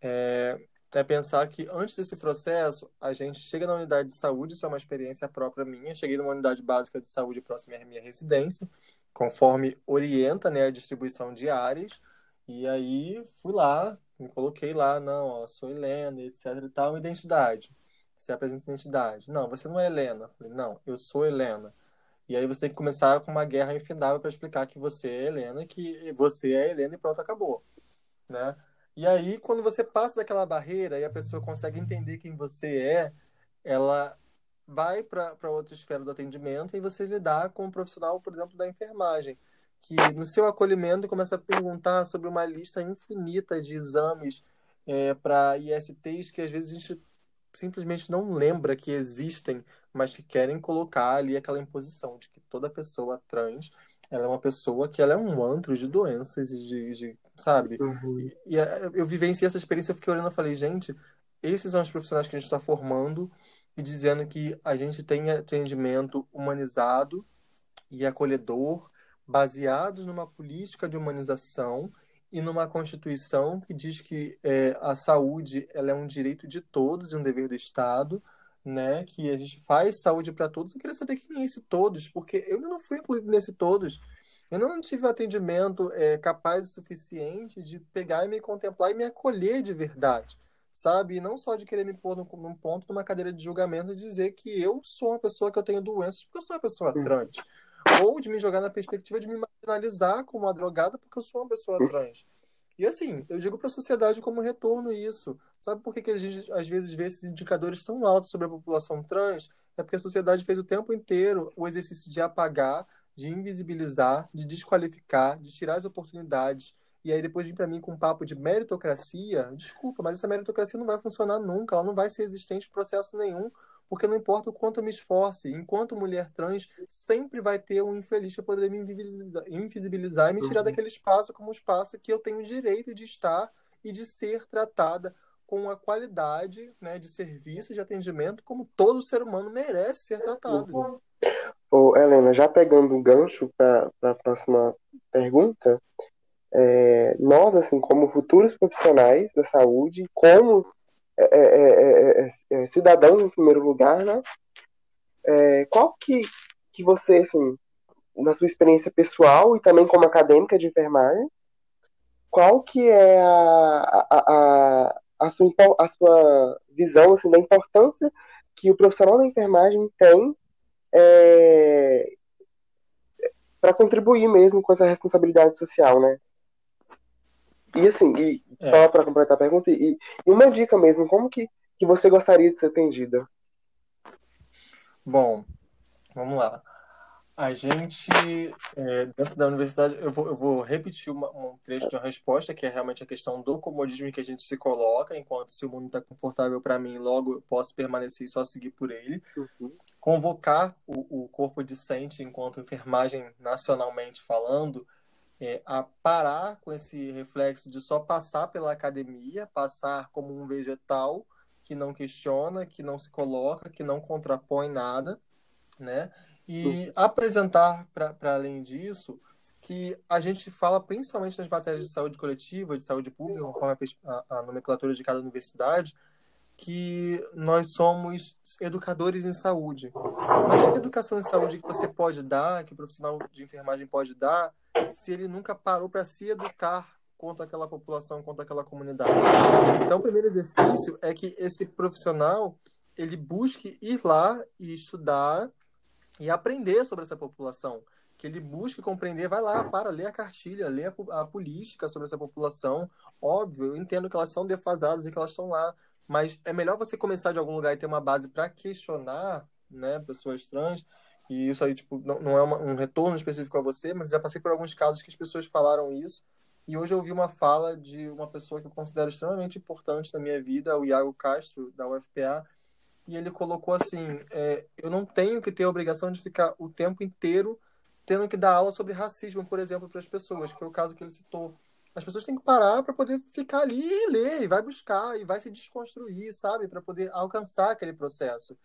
é, é pensar que antes desse processo, a gente chega na unidade de saúde, isso é uma experiência própria minha. Cheguei numa unidade básica de saúde próxima à minha residência, conforme orienta né, a distribuição de áreas. E aí fui lá, me coloquei lá, não, ó, sou Helena, etc e tal, identidade. Você apresenta identidade. Não, você não é Helena. Falei, não, eu sou Helena. E aí você tem que começar com uma guerra infindável para explicar que você é Helena, que você é Helena e pronto, acabou. Né? E aí, quando você passa daquela barreira e a pessoa consegue entender quem você é, ela vai para outra esfera do atendimento e você lidar com um profissional, por exemplo, da enfermagem, que no seu acolhimento começa a perguntar sobre uma lista infinita de exames é, para ISTs que às vezes simplesmente não lembra que existem, mas que querem colocar ali aquela imposição de que toda pessoa trans ela é uma pessoa que ela é um antro de doenças e de, de sabe? Uhum. E, e, é, eu vivenciei essa experiência, eu fiquei olhando e falei, gente, esses são os profissionais que a gente está formando e dizendo que a gente tem atendimento humanizado e acolhedor, baseados numa política de humanização e numa Constituição que diz que é, a saúde ela é um direito de todos e um dever do Estado, né? Que a gente faz saúde para todos. Eu queria saber quem é esse todos, porque eu não fui incluído nesse todos. Eu não tive um atendimento é, capaz o suficiente de pegar e me contemplar e me acolher de verdade, sabe? E não só de querer me pôr num, num ponto, numa cadeira de julgamento e dizer que eu sou uma pessoa que eu tenho doenças porque eu sou uma pessoa trans ou de me jogar na perspectiva de me marginalizar como uma drogada porque eu sou uma pessoa trans. E assim, eu digo para a sociedade como retorno isso. Sabe por que, que a gente às vezes vê esses indicadores tão altos sobre a população trans? É porque a sociedade fez o tempo inteiro o exercício de apagar, de invisibilizar, de desqualificar, de tirar as oportunidades. E aí depois vem para mim com um papo de meritocracia. Desculpa, mas essa meritocracia não vai funcionar nunca, ela não vai ser existente em processo nenhum, porque não importa o quanto eu me esforce, enquanto mulher trans, sempre vai ter um infeliz para poder me invisibilizar, e me tirar uhum. daquele espaço como um espaço que eu tenho o direito de estar e de ser tratada com a qualidade né, de serviço, de atendimento, como todo ser humano merece ser tratado. Uhum. Ô, Helena, já pegando o gancho para a próxima pergunta, é, nós, assim, como futuros profissionais da saúde, como é é é, é, é, cidadãos em primeiro lugar, né? qual que, que você, assim, na sua experiência pessoal e também como acadêmica de enfermagem, qual que é a, a, a, a, sua, a sua visão assim, da importância que o profissional da enfermagem tem é, para contribuir mesmo com essa responsabilidade social, né? E assim, e é. só para completar a pergunta, e, e, uma dica mesmo, como que, que você gostaria de ser atendida? Bom, vamos lá. A gente, é, dentro da universidade, eu vou, eu vou repetir uma, um trecho de uma resposta, que é realmente a questão do comodismo que a gente se coloca, enquanto se o mundo está confortável para mim, logo eu posso permanecer e só seguir por ele. Uhum. Convocar o, o corpo discente, enquanto enfermagem nacionalmente falando, é, a parar com esse reflexo de só passar pela academia, passar como um vegetal que não questiona, que não se coloca, que não contrapõe nada, né? E apresentar, para além disso, que a gente fala principalmente nas matérias de saúde coletiva, de saúde pública, conforme a, a, a nomenclatura de cada universidade, que nós somos educadores em saúde. Mas que educação em saúde que você pode dar, que o profissional de enfermagem pode dar, se ele nunca parou para se educar contra aquela população, contra aquela comunidade. Então, o primeiro exercício é que esse profissional ele busque ir lá e estudar e aprender sobre essa população. Que ele busque compreender, vai lá, para, lê a cartilha, lê a, a política sobre essa população. Óbvio, eu entendo que elas são defasadas e que elas estão lá, mas é melhor você começar de algum lugar e ter uma base para questionar né, pessoas trans e isso aí, tipo, não, não é uma, um retorno específico a você, mas já passei por alguns casos que as pessoas falaram isso. E hoje eu ouvi uma fala de uma pessoa que eu considero extremamente importante na minha vida, o Iago Castro, da UFPA, e ele colocou assim: é, eu não tenho que ter a obrigação de ficar o tempo inteiro tendo que dar aula sobre racismo, por exemplo, para as pessoas, que foi o caso que ele citou. As pessoas têm que parar para poder ficar ali e ler, e vai buscar, e vai se desconstruir, sabe, para poder alcançar aquele processo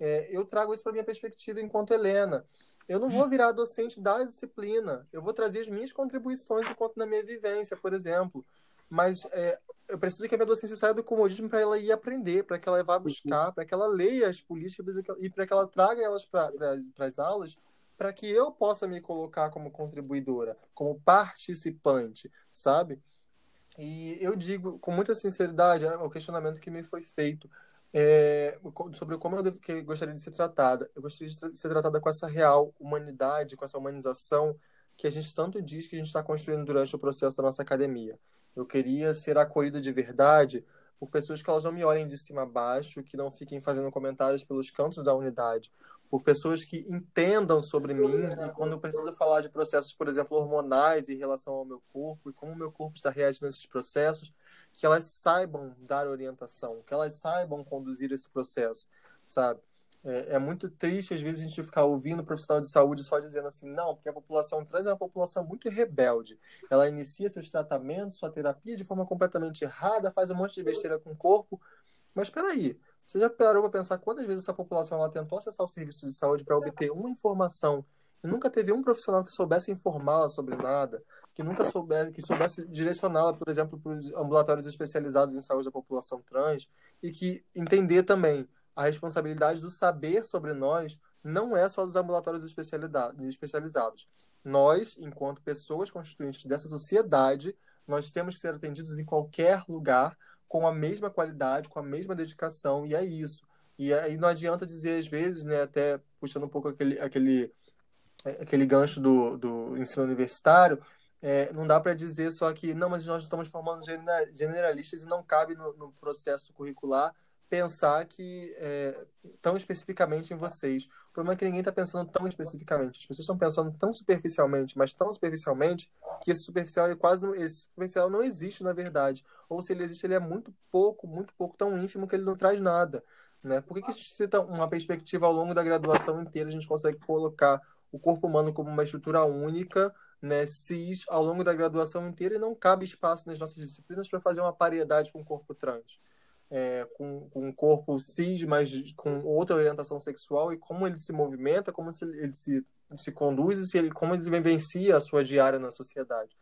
é, eu trago isso para minha perspectiva enquanto Helena. Eu não vou virar docente da disciplina, eu vou trazer as minhas contribuições enquanto na minha vivência, por exemplo. Mas é, eu preciso que a minha docência saia do comodismo para ela ir aprender, para que ela vá buscar, para que ela leia as políticas e para que ela traga elas para as aulas, para que eu possa me colocar como contribuidora, como participante, sabe? E eu digo com muita sinceridade é o questionamento que me foi feito é, sobre como eu devo, gostaria de ser tratada. Eu gostaria de ser tratada com essa real humanidade, com essa humanização que a gente tanto diz que a gente está construindo durante o processo da nossa academia. Eu queria ser acolhida de verdade por pessoas que elas não me olhem de cima a baixo, que não fiquem fazendo comentários pelos cantos da unidade, por pessoas que entendam sobre mim e quando eu preciso falar de processos, por exemplo, hormonais em relação ao meu corpo e como o meu corpo está reagindo a esses processos, que elas saibam dar orientação, que elas saibam conduzir esse processo, sabe? É, é, muito triste, às vezes, a gente ficar ouvindo o profissional de saúde só dizendo assim, não, porque a população trans é uma população muito rebelde. Ela inicia seus tratamentos, sua terapia de forma completamente errada, faz um monte de besteira com o corpo. Mas espera aí, você já parou para pensar quantas vezes essa população ela tentou acessar o serviço de saúde para obter uma informação nunca teve um profissional que soubesse informá-la sobre nada, que nunca soubesse, que soubesse direcioná-la, por exemplo, para os ambulatórios especializados em saúde da população trans, e que entender também a responsabilidade do saber sobre nós não é só dos ambulatórios especializados. Nós, enquanto pessoas constituintes dessa sociedade, nós temos que ser atendidos em qualquer lugar com a mesma qualidade, com a mesma dedicação, e é isso. E aí não adianta dizer, às vezes, né, até puxando um pouco aquele, aquele, aquele gancho do, do ensino universitário, é, não dá para dizer só que, não, mas nós estamos formando generalistas e não cabe no, no processo curricular pensar que é, tão especificamente em vocês. Problema é que ninguém está pensando tão especificamente. As pessoas estão pensando tão superficialmente, mas tão superficialmente, que esse superficial quase não, esse superficial não existe na verdade. Ou se ele existe, ele é muito pouco, muito pouco, tão ínfimo que ele não traz nada. Né? Por que, que cita uma perspectiva ao longo da graduação inteira, a gente consegue colocar o corpo humano como uma estrutura única, né, cis, ao longo da graduação inteira e não cabe espaço nas nossas disciplinas para fazer uma paridade com o corpo trans? É, com, com um corpo cis, mas com outra orientação sexual, e como ele se movimenta, como ele se, se conduz e se ele, como ele vivencia a sua diária na sociedade.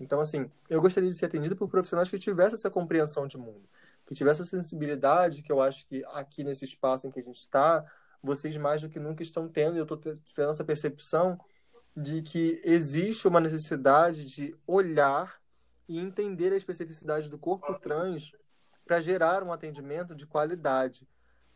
Então, assim, eu gostaria de ser atendido por profissionais que tivessem essa compreensão de mundo, que tivessem essa sensibilidade, que eu acho que aqui nesse espaço em que a gente está, vocês mais do que nunca estão tendo, e eu estou tendo essa percepção de que existe uma necessidade de olhar e entender a especificidade do corpo trans para gerar um atendimento de qualidade,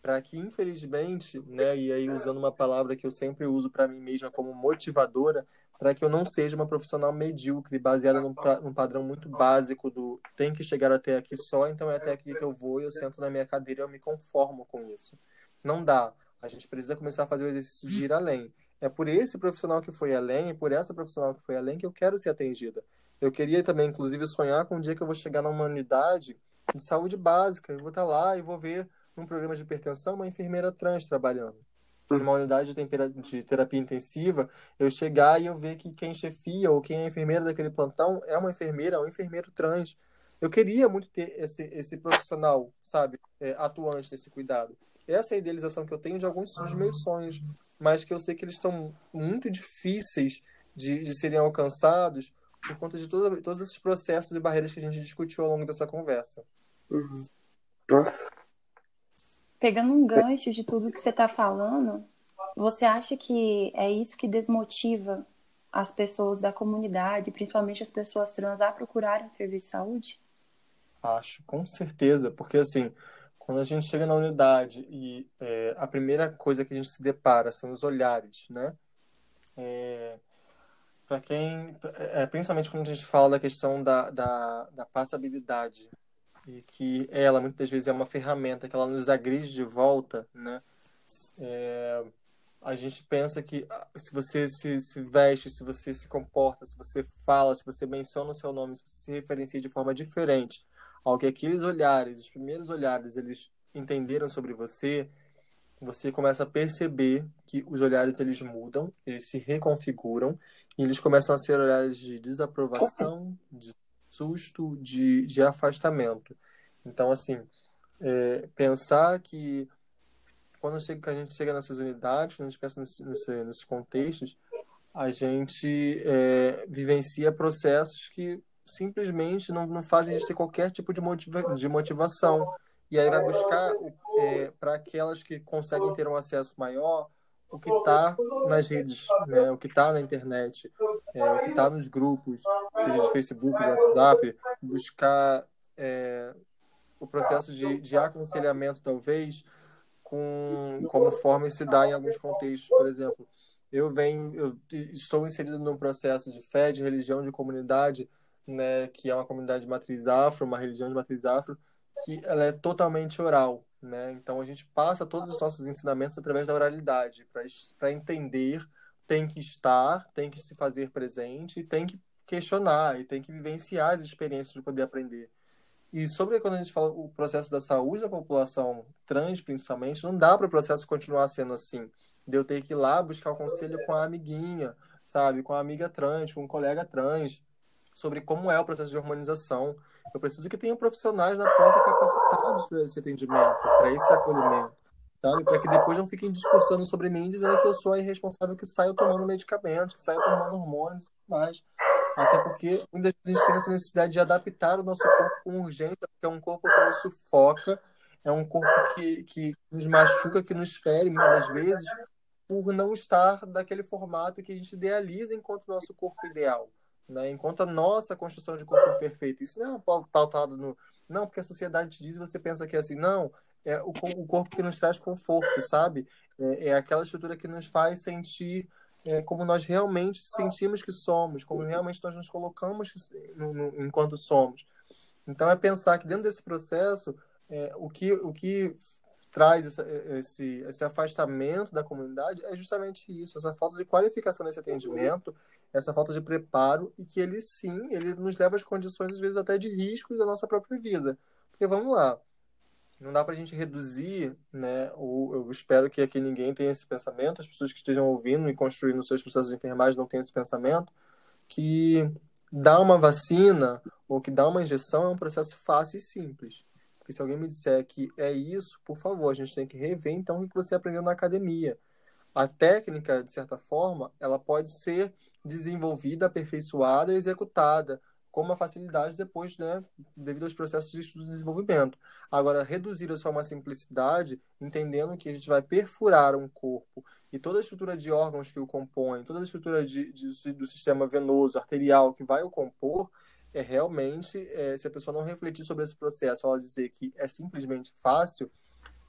para que, infelizmente, né, e aí usando uma palavra que eu sempre uso para mim mesma como motivadora, para que eu não seja uma profissional medíocre, baseada num, num, padrão muito básico do tem que chegar até aqui só, então é até aqui que eu vou, eu sento na minha cadeira e eu me conformo com isso. Não dá. A gente precisa começar a fazer o exercício de ir além. É por esse profissional que foi além, é por essa profissional que foi além que eu quero ser atendida. Eu queria também, inclusive, sonhar com um dia que eu vou chegar na humanidade de saúde básica. Eu vou estar lá e vou ver num programa de hipertensão uma enfermeira trans trabalhando. Numa unidade de terapia intensiva, eu chegar e eu ver que quem chefia ou quem é enfermeira daquele plantão é uma enfermeira, é um enfermeiro trans. Eu queria muito ter esse, esse profissional, sabe, é, atuante desse cuidado. Essa é a idealização que eu tenho de alguns dos meus sonhos, mas que eu sei que eles estão muito difíceis de, de serem alcançados por conta de todo, todos esses processos e barreiras que a gente discutiu ao longo dessa conversa. Uhum. Nossa. Pegando um gancho de tudo que você está falando, você acha que é isso que desmotiva as pessoas da comunidade, principalmente as pessoas trans, a procurarem um serviço de saúde? Acho, com certeza, porque assim, quando a gente chega na unidade e é, a primeira coisa que a gente se depara são os olhares, né? É, para quem, é, principalmente quando a gente fala da questão da, da, da passabilidade, e que ela muitas vezes é uma ferramenta que ela nos agride de volta, né? É, a gente pensa que ah, se você se, se, veste, se você se comporta, se você fala, se você menciona o seu nome, se você se referencia de forma diferente ao que aqueles olhares, os primeiros olhares, eles entenderam sobre você, você começa a perceber que os olhares eles mudam, eles se reconfiguram e eles começam a ser olhares de desaprovação, de susto, de, de afastamento. Então, assim, é, pensar que quando chega, a gente chega nessas unidades, quando a gente pensa nesse, nesse, nesses contextos, a gente é, vivencia processos que simplesmente não, não fazem a gente ter qualquer tipo de, motiva, de motivação. E aí vai buscar é, para aquelas que conseguem ter um acesso maior o que está nas redes, né, o que está na internet, é, o que está nos grupos, seja de Facebook, de WhatsApp, buscar é, o processo de, de aconselhamento, talvez, com, conforme se dá em alguns contextos. Por exemplo, eu venho, eu estou inserido num processo de fé, de religião, de comunidade, né, que é uma comunidade de matriz afro, uma religião de matriz afro, que ela é totalmente oral, né? Então a gente passa todos os nossos ensinamentos através da oralidade, para entender, tem que estar, tem que se fazer presente, tem que questionar e tem que vivenciar as experiências de poder aprender. E sobre quando a gente fala o processo da saúde da população trans, principalmente, não dá para o processo continuar sendo assim. De eu ter que ir lá buscar o conselho com a amiguinha, sabe? Com a amiga trans, com um colega trans sobre como é o processo de hormonização. Eu preciso que tenha profissionais na ponta capacitados para esse atendimento, para esse acolhimento. sabe? Para que depois não fiquem discursando sobre mim, dizendo que eu sou a irresponsável que saio tomando medicamentos, que saio tomando hormônios e tudo mais. Até porque muitas vezes a gente tem essa necessidade de adaptar o nosso corpo com urgência, porque é um corpo que nos sufoca, é um corpo que, que nos machuca, que nos fere muitas vezes, por não estar daquele formato que a gente idealiza enquanto nosso corpo ideal. Né? Enquanto a nossa construção de corpo perfeito. Isso não é pautado no. Não, porque a sociedade te diz e você pensa que é assim. Não, é o, o corpo que nos traz conforto, sabe? É, é aquela estrutura que nos faz sentir é, como nós realmente sentimos que somos, como realmente nós nos colocamos no, no, enquanto somos. Então, é pensar que dentro desse processo, é, o, que, o que traz essa, esse, esse afastamento da comunidade é justamente isso, essa falta de qualificação nesse atendimento, essa falta de preparo, e que ele sim, ele nos leva às condições, às vezes, até de riscos da nossa própria vida. Porque vamos lá, não dá para a gente reduzir, né? Ou eu espero que aqui ninguém tenha esse pensamento, as pessoas que estejam ouvindo e construindo seus processos de enfermagem não tenham esse pensamento, que dar uma vacina ou que dar uma injeção é um processo fácil e simples. Porque se alguém me disser que é isso, por favor, a gente tem que rever então o que você aprendeu na academia. A técnica, de certa forma, ela pode ser desenvolvida, aperfeiçoada e executada com uma facilidade depois, né, devido aos processos de estudo e desenvolvimento. Agora, reduzir isso a uma simplicidade, entendendo que a gente vai perfurar um corpo e toda a estrutura de órgãos que o compõem, toda a estrutura de, de do sistema venoso, arterial que vai o compor, é realmente, é, se a pessoa não refletir sobre esse processo, ela dizer que é simplesmente fácil,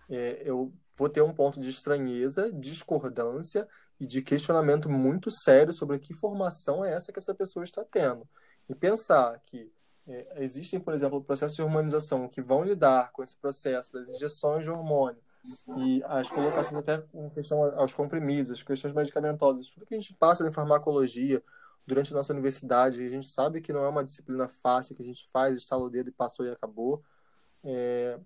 é, eu vou ter um ponto de estranheza, discordância e de questionamento muito sério sobre que formação é essa que essa pessoa está tendo. E pensar que é, existem, por exemplo, processos de hormonização que vão lidar com esse processo das injeções de hormônio e as colocações até com questão aos comprimidos, as questões medicamentosas, tudo que a gente passa em farmacologia durante a nossa universidade, a gente sabe que não é uma disciplina fácil, que a gente faz, estala o dedo e passou e acabou. É,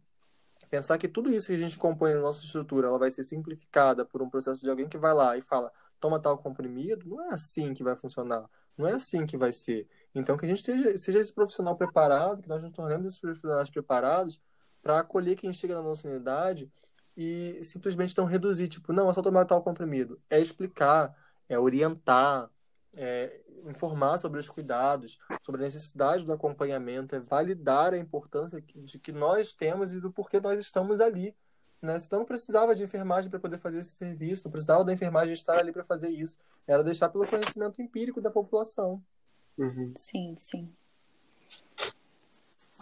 pensar que tudo isso que a gente compõe na nossa estrutura, ela vai ser simplificada por um processo de alguém que vai lá e fala, toma tal comprimido, não é assim que vai funcionar, não é assim que vai ser. Então, que a gente seja, seja esse profissional preparado, que nós nos tornemos esses profissionais preparados para acolher quem chega na nossa unidade e simplesmente não reduzir, tipo, não, é só tomar tal comprimido. É explicar, é orientar, é informar sobre os cuidados, sobre a necessidade do acompanhamento, é validar a importância de que nós temos e do porquê nós estamos ali. Né? Senão não precisava de enfermagem para poder fazer esse serviço, não precisava da enfermagem estar ali para fazer isso. Era deixar pelo conhecimento empírico da população. Uhum. Sim, sim.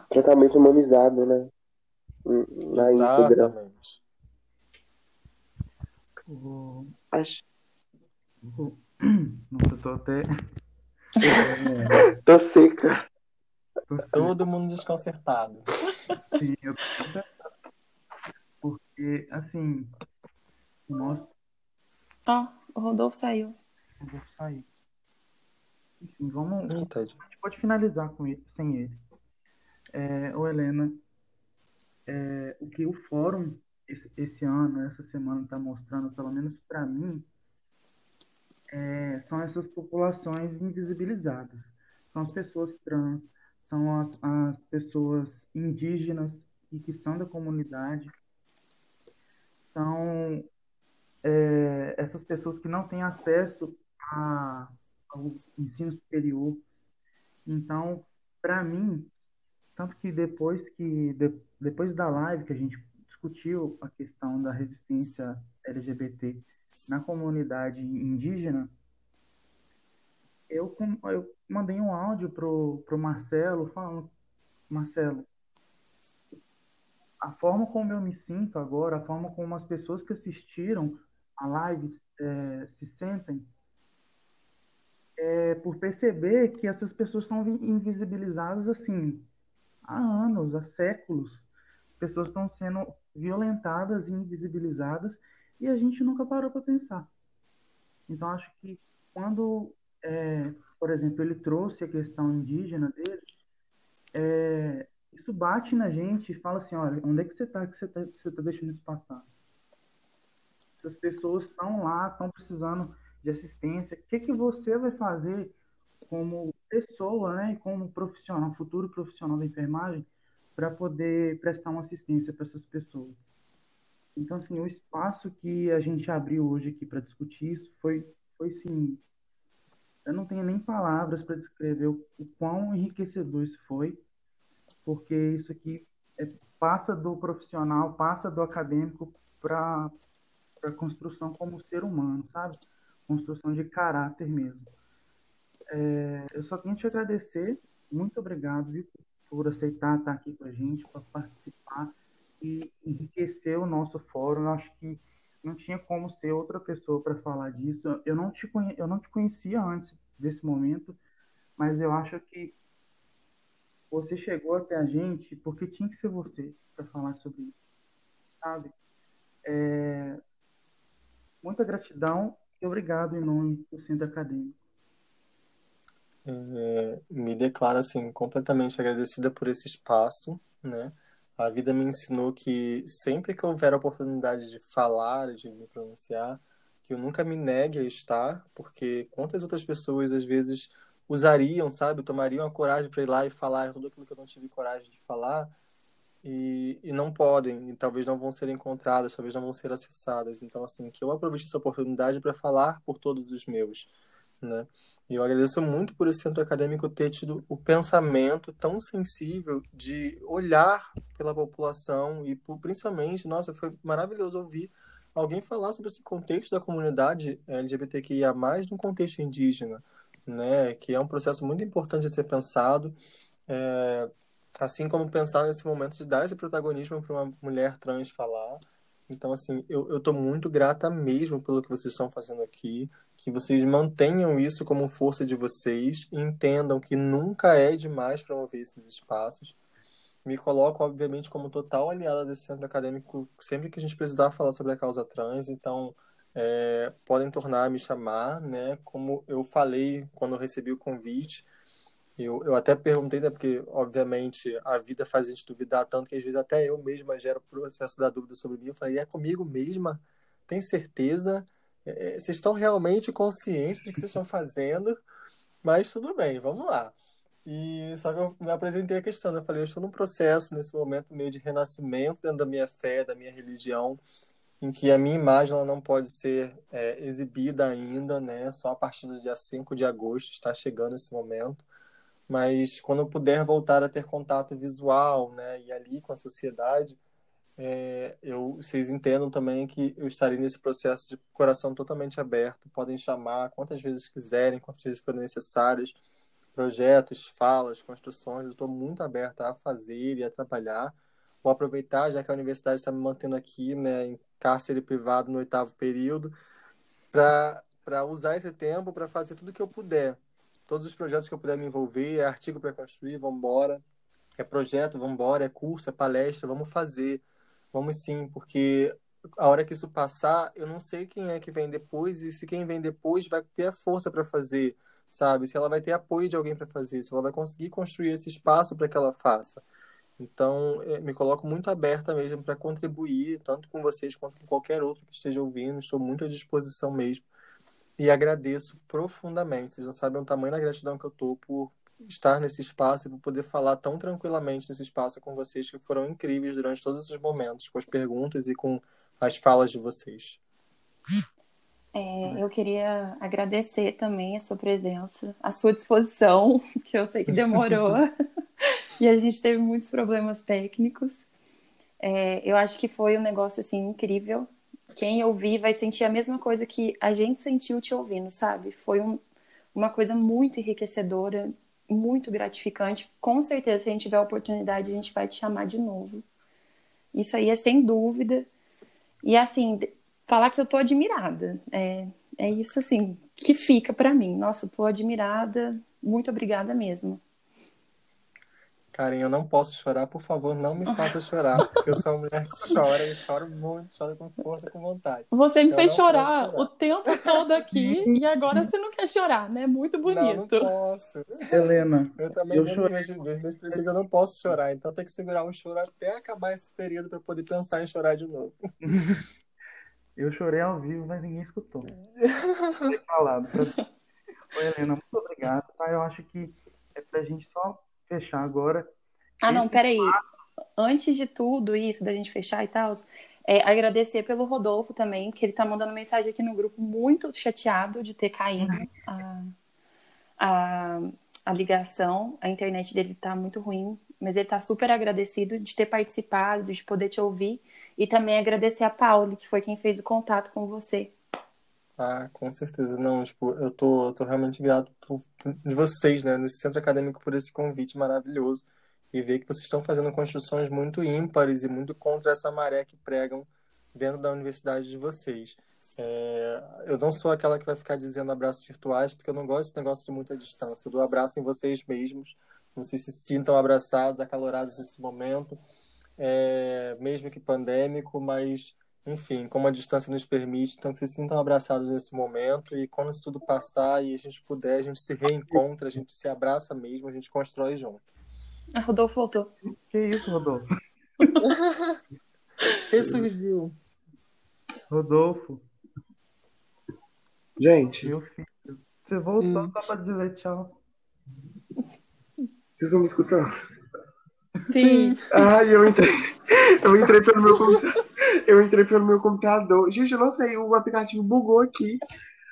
Tratamento humanizado, né? Na Exatamente. O... Acho. Nossa, eu tô até. tô seca. Tô seca. Todo mundo desconcertado. Sim, eu tô desconcertado. Porque, assim. Nossa. Ó, oh, o Rodolfo saiu. O Rodolfo saiu. Enfim, vamos. Eita. A gente pode finalizar com ele, sem ele. É, ô Helena, é, o que o fórum esse, esse ano, essa semana está mostrando, pelo menos para mim, é, são essas populações invisibilizadas. São as pessoas trans, são as, as pessoas indígenas e que são da comunidade. São é, essas pessoas que não têm acesso a ao ensino superior. Então, para mim, tanto que depois que de, depois da live que a gente discutiu a questão da resistência LGBT na comunidade indígena, eu, eu mandei um áudio pro, pro Marcelo falando, Marcelo, a forma como eu me sinto agora, a forma como as pessoas que assistiram a live é, se sentem, é, por perceber que essas pessoas estão invisibilizadas assim há anos, há séculos. As pessoas estão sendo violentadas e invisibilizadas e a gente nunca parou para pensar. Então acho que quando, é, por exemplo, ele trouxe a questão indígena dele, é, isso bate na gente e fala assim, olha, onde é que você está que você está tá deixando isso passar? Essas pessoas estão lá, estão precisando de assistência, o que, que você vai fazer como pessoa, né, como profissional, futuro profissional da enfermagem, para poder prestar uma assistência para essas pessoas. Então, assim, o espaço que a gente abriu hoje aqui para discutir isso foi, foi assim, eu não tenho nem palavras para descrever o, o, quão enriquecedor isso foi, porque isso aqui é, passa do profissional, passa do acadêmico para a construção como ser humano, sabe? Construção de caráter mesmo. É, eu só tenho te agradecer, muito obrigado viu, por aceitar estar aqui com a gente, para participar e enriquecer o nosso fórum. Eu acho que não tinha como ser outra pessoa para falar disso. Eu não, te conhe... eu não te conhecia antes desse momento, mas eu acho que você chegou até a gente porque tinha que ser você para falar sobre isso, sabe? É... Muita gratidão e obrigado em nome do Centro Acadêmico. É, me declaro assim completamente agradecida por esse espaço, né? A vida me ensinou que sempre que houver a oportunidade de falar, de me pronunciar, que eu nunca me negue a estar, porque quantas outras pessoas às vezes usariam, sabe, tomariam a coragem para ir lá e falar tudo aquilo que eu não tive coragem de falar e, e não podem, e talvez não vão ser encontradas, talvez não vão ser acessadas. Então, assim, que eu aproveite essa oportunidade para falar por todos os meus né? E eu agradeço muito por esse centro acadêmico ter tido o pensamento tão sensível de olhar pela população e por, principalmente, nossa, foi maravilhoso ouvir alguém falar sobre esse contexto da comunidade LGBTQIA+, num contexto indígena, né? Que é um processo muito importante a ser pensado, é, assim como pensar nesse momento de dar esse protagonismo para uma mulher trans falar, então, assim, eu, tô muito grata mesmo pelo que vocês estão fazendo aqui, que vocês mantenham isso como força de vocês entendam que nunca é demais promover esses espaços. Me coloco, obviamente, como total aliada desse centro acadêmico sempre que a gente precisar falar sobre a causa trans, então é, podem tornar a me chamar, né? Como eu falei quando eu recebi o convite, eu, eu até perguntei, né, porque, obviamente, a vida faz a gente duvidar tanto que às vezes até eu mesma gero o processo da dúvida sobre mim. Eu falei, é comigo mesma? Tem certeza? É, é, vocês estão realmente conscientes do que vocês estão fazendo? Mas tudo bem, vamos lá. E só que eu me apresentei a questão, eu falei, eu estou num processo nesse momento meio de renascimento dentro da minha fé, da minha religião, em que a minha imagem ela não pode ser é, exibida ainda, né? Só a partir do dia 5 de agosto está chegando esse momento mas quando eu puder voltar a ter contato visual, né, e ali com a sociedade, é, eu, vocês entendam também que eu estarei nesse processo de coração totalmente aberto. Podem chamar quantas vezes quiserem, quantas vezes forem necessárias, projetos, falas, construções. Eu estou muito aberta a fazer e a trabalhar. Vou aproveitar, já que a universidade está me mantendo aqui, né, em cárcere privado no oitavo período, para usar esse tempo para fazer tudo que eu puder todos os projetos que eu puder me envolver, é artigo para construir, vamos embora. É projeto, vamos embora, é curso, é palestra, vamos fazer. Vamos sim, porque a hora que isso passar, eu não sei quem é que vem depois e se quem vem depois vai ter a força para fazer, sabe? Se ela vai ter apoio de alguém para fazer, se ela vai conseguir construir esse espaço para que ela faça. Então, é, me coloco muito aberta mesmo para contribuir, tanto com vocês quanto com qualquer outro que esteja ouvindo. Estou muito à disposição mesmo e agradeço profundamente. Vocês não sabem o tamanho da gratidão que eu tô por estar nesse espaço e por poder falar tão tranquilamente nesse espaço com vocês que foram incríveis durante todos esses momentos, com as perguntas e com as falas de vocês. É, eu queria agradecer também a sua presença, a sua disposição, que eu sei que demorou e a gente teve muitos problemas técnicos. É, eu acho que foi um negócio assim incrível quem ouvir vai sentir a mesma coisa que a gente sentiu te ouvindo, sabe? Foi um, uma coisa muito enriquecedora, muito gratificante. Com certeza, se a gente tiver a oportunidade, a gente vai te chamar de novo. Isso aí é sem dúvida. E assim, falar que eu tô admirada. É, é isso assim que fica para mim. Nossa, tô admirada. Muito obrigada mesmo. Karen, eu não posso chorar, por favor, não me faça chorar. Porque eu sou uma mulher que chora e choro muito, choro com força, com vontade. Você me eu fez chorar, chorar, o tempo todo aqui e agora você não quer chorar, né? Muito bonito. Não, não posso. Helena. Eu também, eu choro... meus, meus precisos, eu não posso chorar, então tem que segurar o choro até acabar esse período para poder pensar em chorar de novo. Eu chorei ao vivo, mas ninguém escutou. Não falado. Oi, Helena, muito obrigado. Tá? Eu acho que é pra gente só fechar agora. Ah, não, peraí. antes de tudo isso, da gente fechar e tal, é, agradecer pelo Rodolfo também, que ele tá mandando mensagem aqui no grupo muito chateado de ter caído a, a, a ligação, a internet dele tá muito ruim, mas ele tá super agradecido de ter participado, de poder te ouvir, e também agradecer a Pauli, que foi quem fez o contato com você. Ah, com certeza. Não, tipo, eu tô, eu tô realmente grato por, de vocês, né, no Centro Acadêmico por esse convite maravilhoso e ver que vocês estão fazendo construções muito ímpares e muito contra essa maré que pregam dentro da universidade de vocês. É, eu não sou aquela que vai ficar dizendo abraços virtuais, porque eu não gosto desse negócio de muita distância. Eu dou abraço em vocês mesmos. Vocês se sintam abraçados, acalorados nesse momento, é, mesmo que pandêmico, mas, enfim, como a distância nos permite, então que se sintam abraçados nesse momento e quando isso tudo passar e a gente puder, a gente se reencontra, a gente se abraça mesmo, a gente constrói junto. A Rodolfo voltou. Que isso, Rodolfo? Ressurgiu. Rodolfo, Gente, meu filho. Você voltou Hum. só pra dizer tchau. Vocês estão me escutando? Sim. Ai, eu entrei. Eu entrei pelo meu computador. Eu entrei pelo meu computador. Gente, eu não sei, o aplicativo bugou aqui.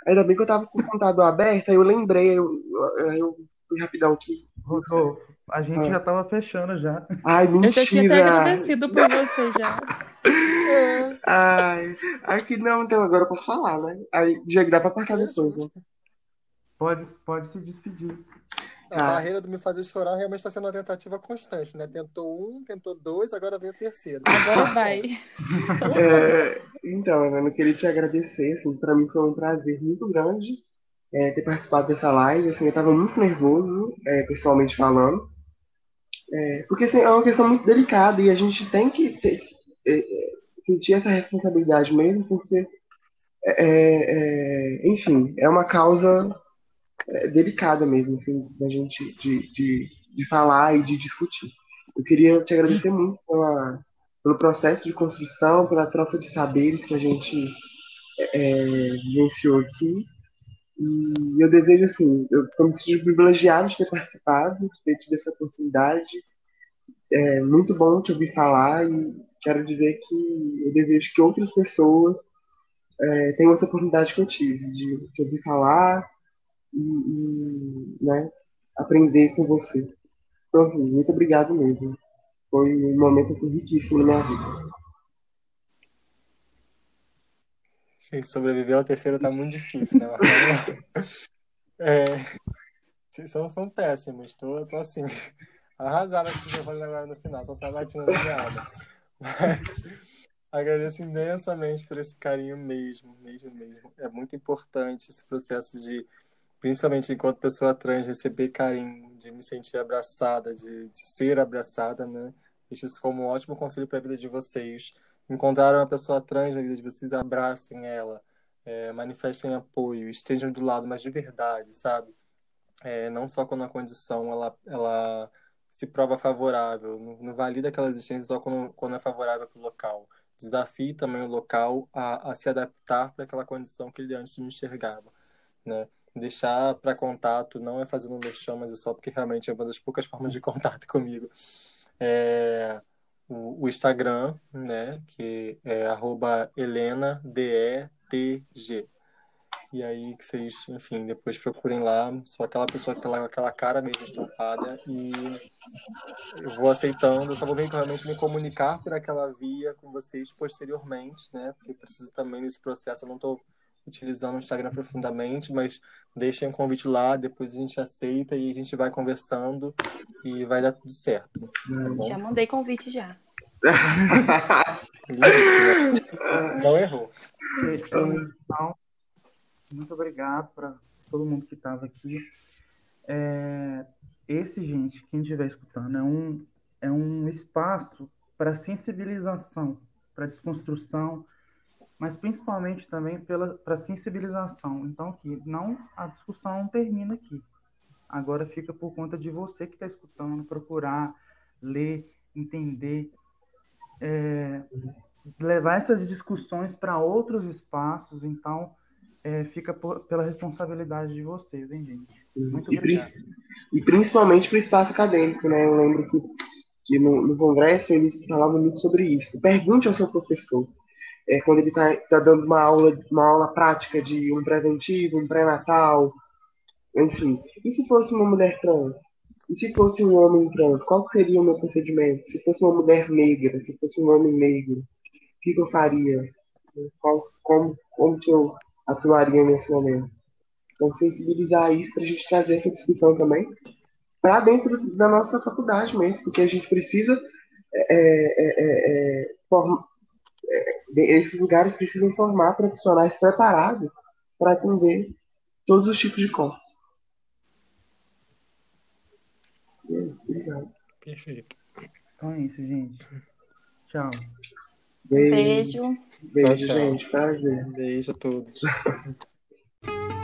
Ainda bem que eu tava com o computador aberto, aí eu lembrei, eu, eu, eu fui rapidão aqui. Rodolfo, a gente Ah. já tava fechando já. Ai, Eu já tinha até mentira! agradecido por você já. Ai, aqui não, então agora eu posso falar, né? Aí, Diego, dá pra cortar depois, né? Pode, pode se despedir. A Ah. barreira do me fazer chorar realmente está sendo uma tentativa constante, né? Tentou um, tentou dois, agora veio o terceiro. Agora vai. É, então, Ana, eu queria te agradecer, assim, pra mim foi um prazer muito grande é, ter participado dessa live, assim, eu tava muito nervoso, é, pessoalmente falando, É, porque assim, é uma questão muito delicada e a gente tem que ter- é, é, sentir essa responsabilidade mesmo, porque, é, é, enfim, é uma causa é, delicada mesmo, assim, da gente de, de, de falar e de discutir. Eu queria te agradecer muito pela, pelo processo de construção, pela troca de saberes que a gente é, vivenciou aqui. E eu desejo, assim, eu estou me sentindo privilegiado de ter participado, de ter tido essa oportunidade. É muito bom te ouvir falar e quero dizer que eu desejo que outras pessoas é, tenham essa oportunidade que eu tive, de te ouvir falar e, e, né, aprender com você. Então, assim, muito obrigado mesmo. Foi um momento assim, riquíssimo na minha vida. Gente, sobreviver ao terceiro tá muito difícil, né? É, são, são péssimos. Tô, tô assim, arrasado com o que vocês fazendo agora no final, só sabatina da piada. Mas agradeço imensamente por esse carinho mesmo, mesmo, mesmo. É muito importante esse processo de, principalmente enquanto pessoa trans, receber carinho, de me sentir abraçada, de, de ser abraçada, né? Deixo isso como um ótimo conselho para a vida de vocês encontraram uma pessoa trans na vida de vocês, abracem ela, é, manifestem apoio, estejam do lado, mas de verdade, sabe? É, não só quando a condição ela, ela se prova favorável, não, não valida aquela existência só quando, quando é favorável para o local. Desafie também o local a, a se adaptar para aquela condição que ele antes não enxergava, né? Deixar para contato não é fazendo mexão, mas é só porque realmente é uma das poucas formas de contato comigo. É, o, o Instagram, né, que é arroba HelenaDETG. E aí que vocês, enfim, depois procurem lá, sou aquela pessoa com aquela, cara mesmo estampada e eu vou aceitando, eu só vou realmente me comunicar por aquela via com vocês posteriormente, né, porque preciso também nesse processo, eu não estou utilizando o Instagram profundamente, mas deixem um convite lá, depois a gente aceita e a gente vai conversando e vai dar tudo certo. Tá bom? Já mandei convite já. Lindíssima. Não errou. Então, muito obrigado para todo mundo que estava aqui. É, esse, gente, quem estiver escutando, é um, é um espaço para sensibilização, para desconstrução, mas principalmente também para sensibilização. Então, que não a discussão não termina aqui. Agora fica por conta de você que está escutando, procurar, ler, entender, é, levar essas discussões para outros espaços. Então, é, fica por, pela responsabilidade de vocês, hein, gente? Muito E, obrigado. e principalmente para o espaço acadêmico, né? Eu lembro que que no, no congresso eles falavam muito sobre isso. Pergunte ao seu professor. É, quando ele está tá dando uma aula, uma aula prática de um preventivo, um pré-natal, enfim. E se fosse uma mulher trans? E se fosse um homem trans? Qual seria o meu procedimento? Se fosse uma mulher negra, se fosse um homem negro, o que, eu faria? Qual, como, como que eu atuaria nesse momento? Então, sensibilizar isso para a gente trazer essa discussão também para dentro da nossa faculdade mesmo, porque a gente precisa é, é, é, é form... É, esses lugares precisam formar profissionais preparados para atender todos os tipos de corpos. Obrigado. Perfeito. Então é isso, gente. Tchau. Beijo. Beijo, Beijo tchau, gente. Prazer. Beijo a todos.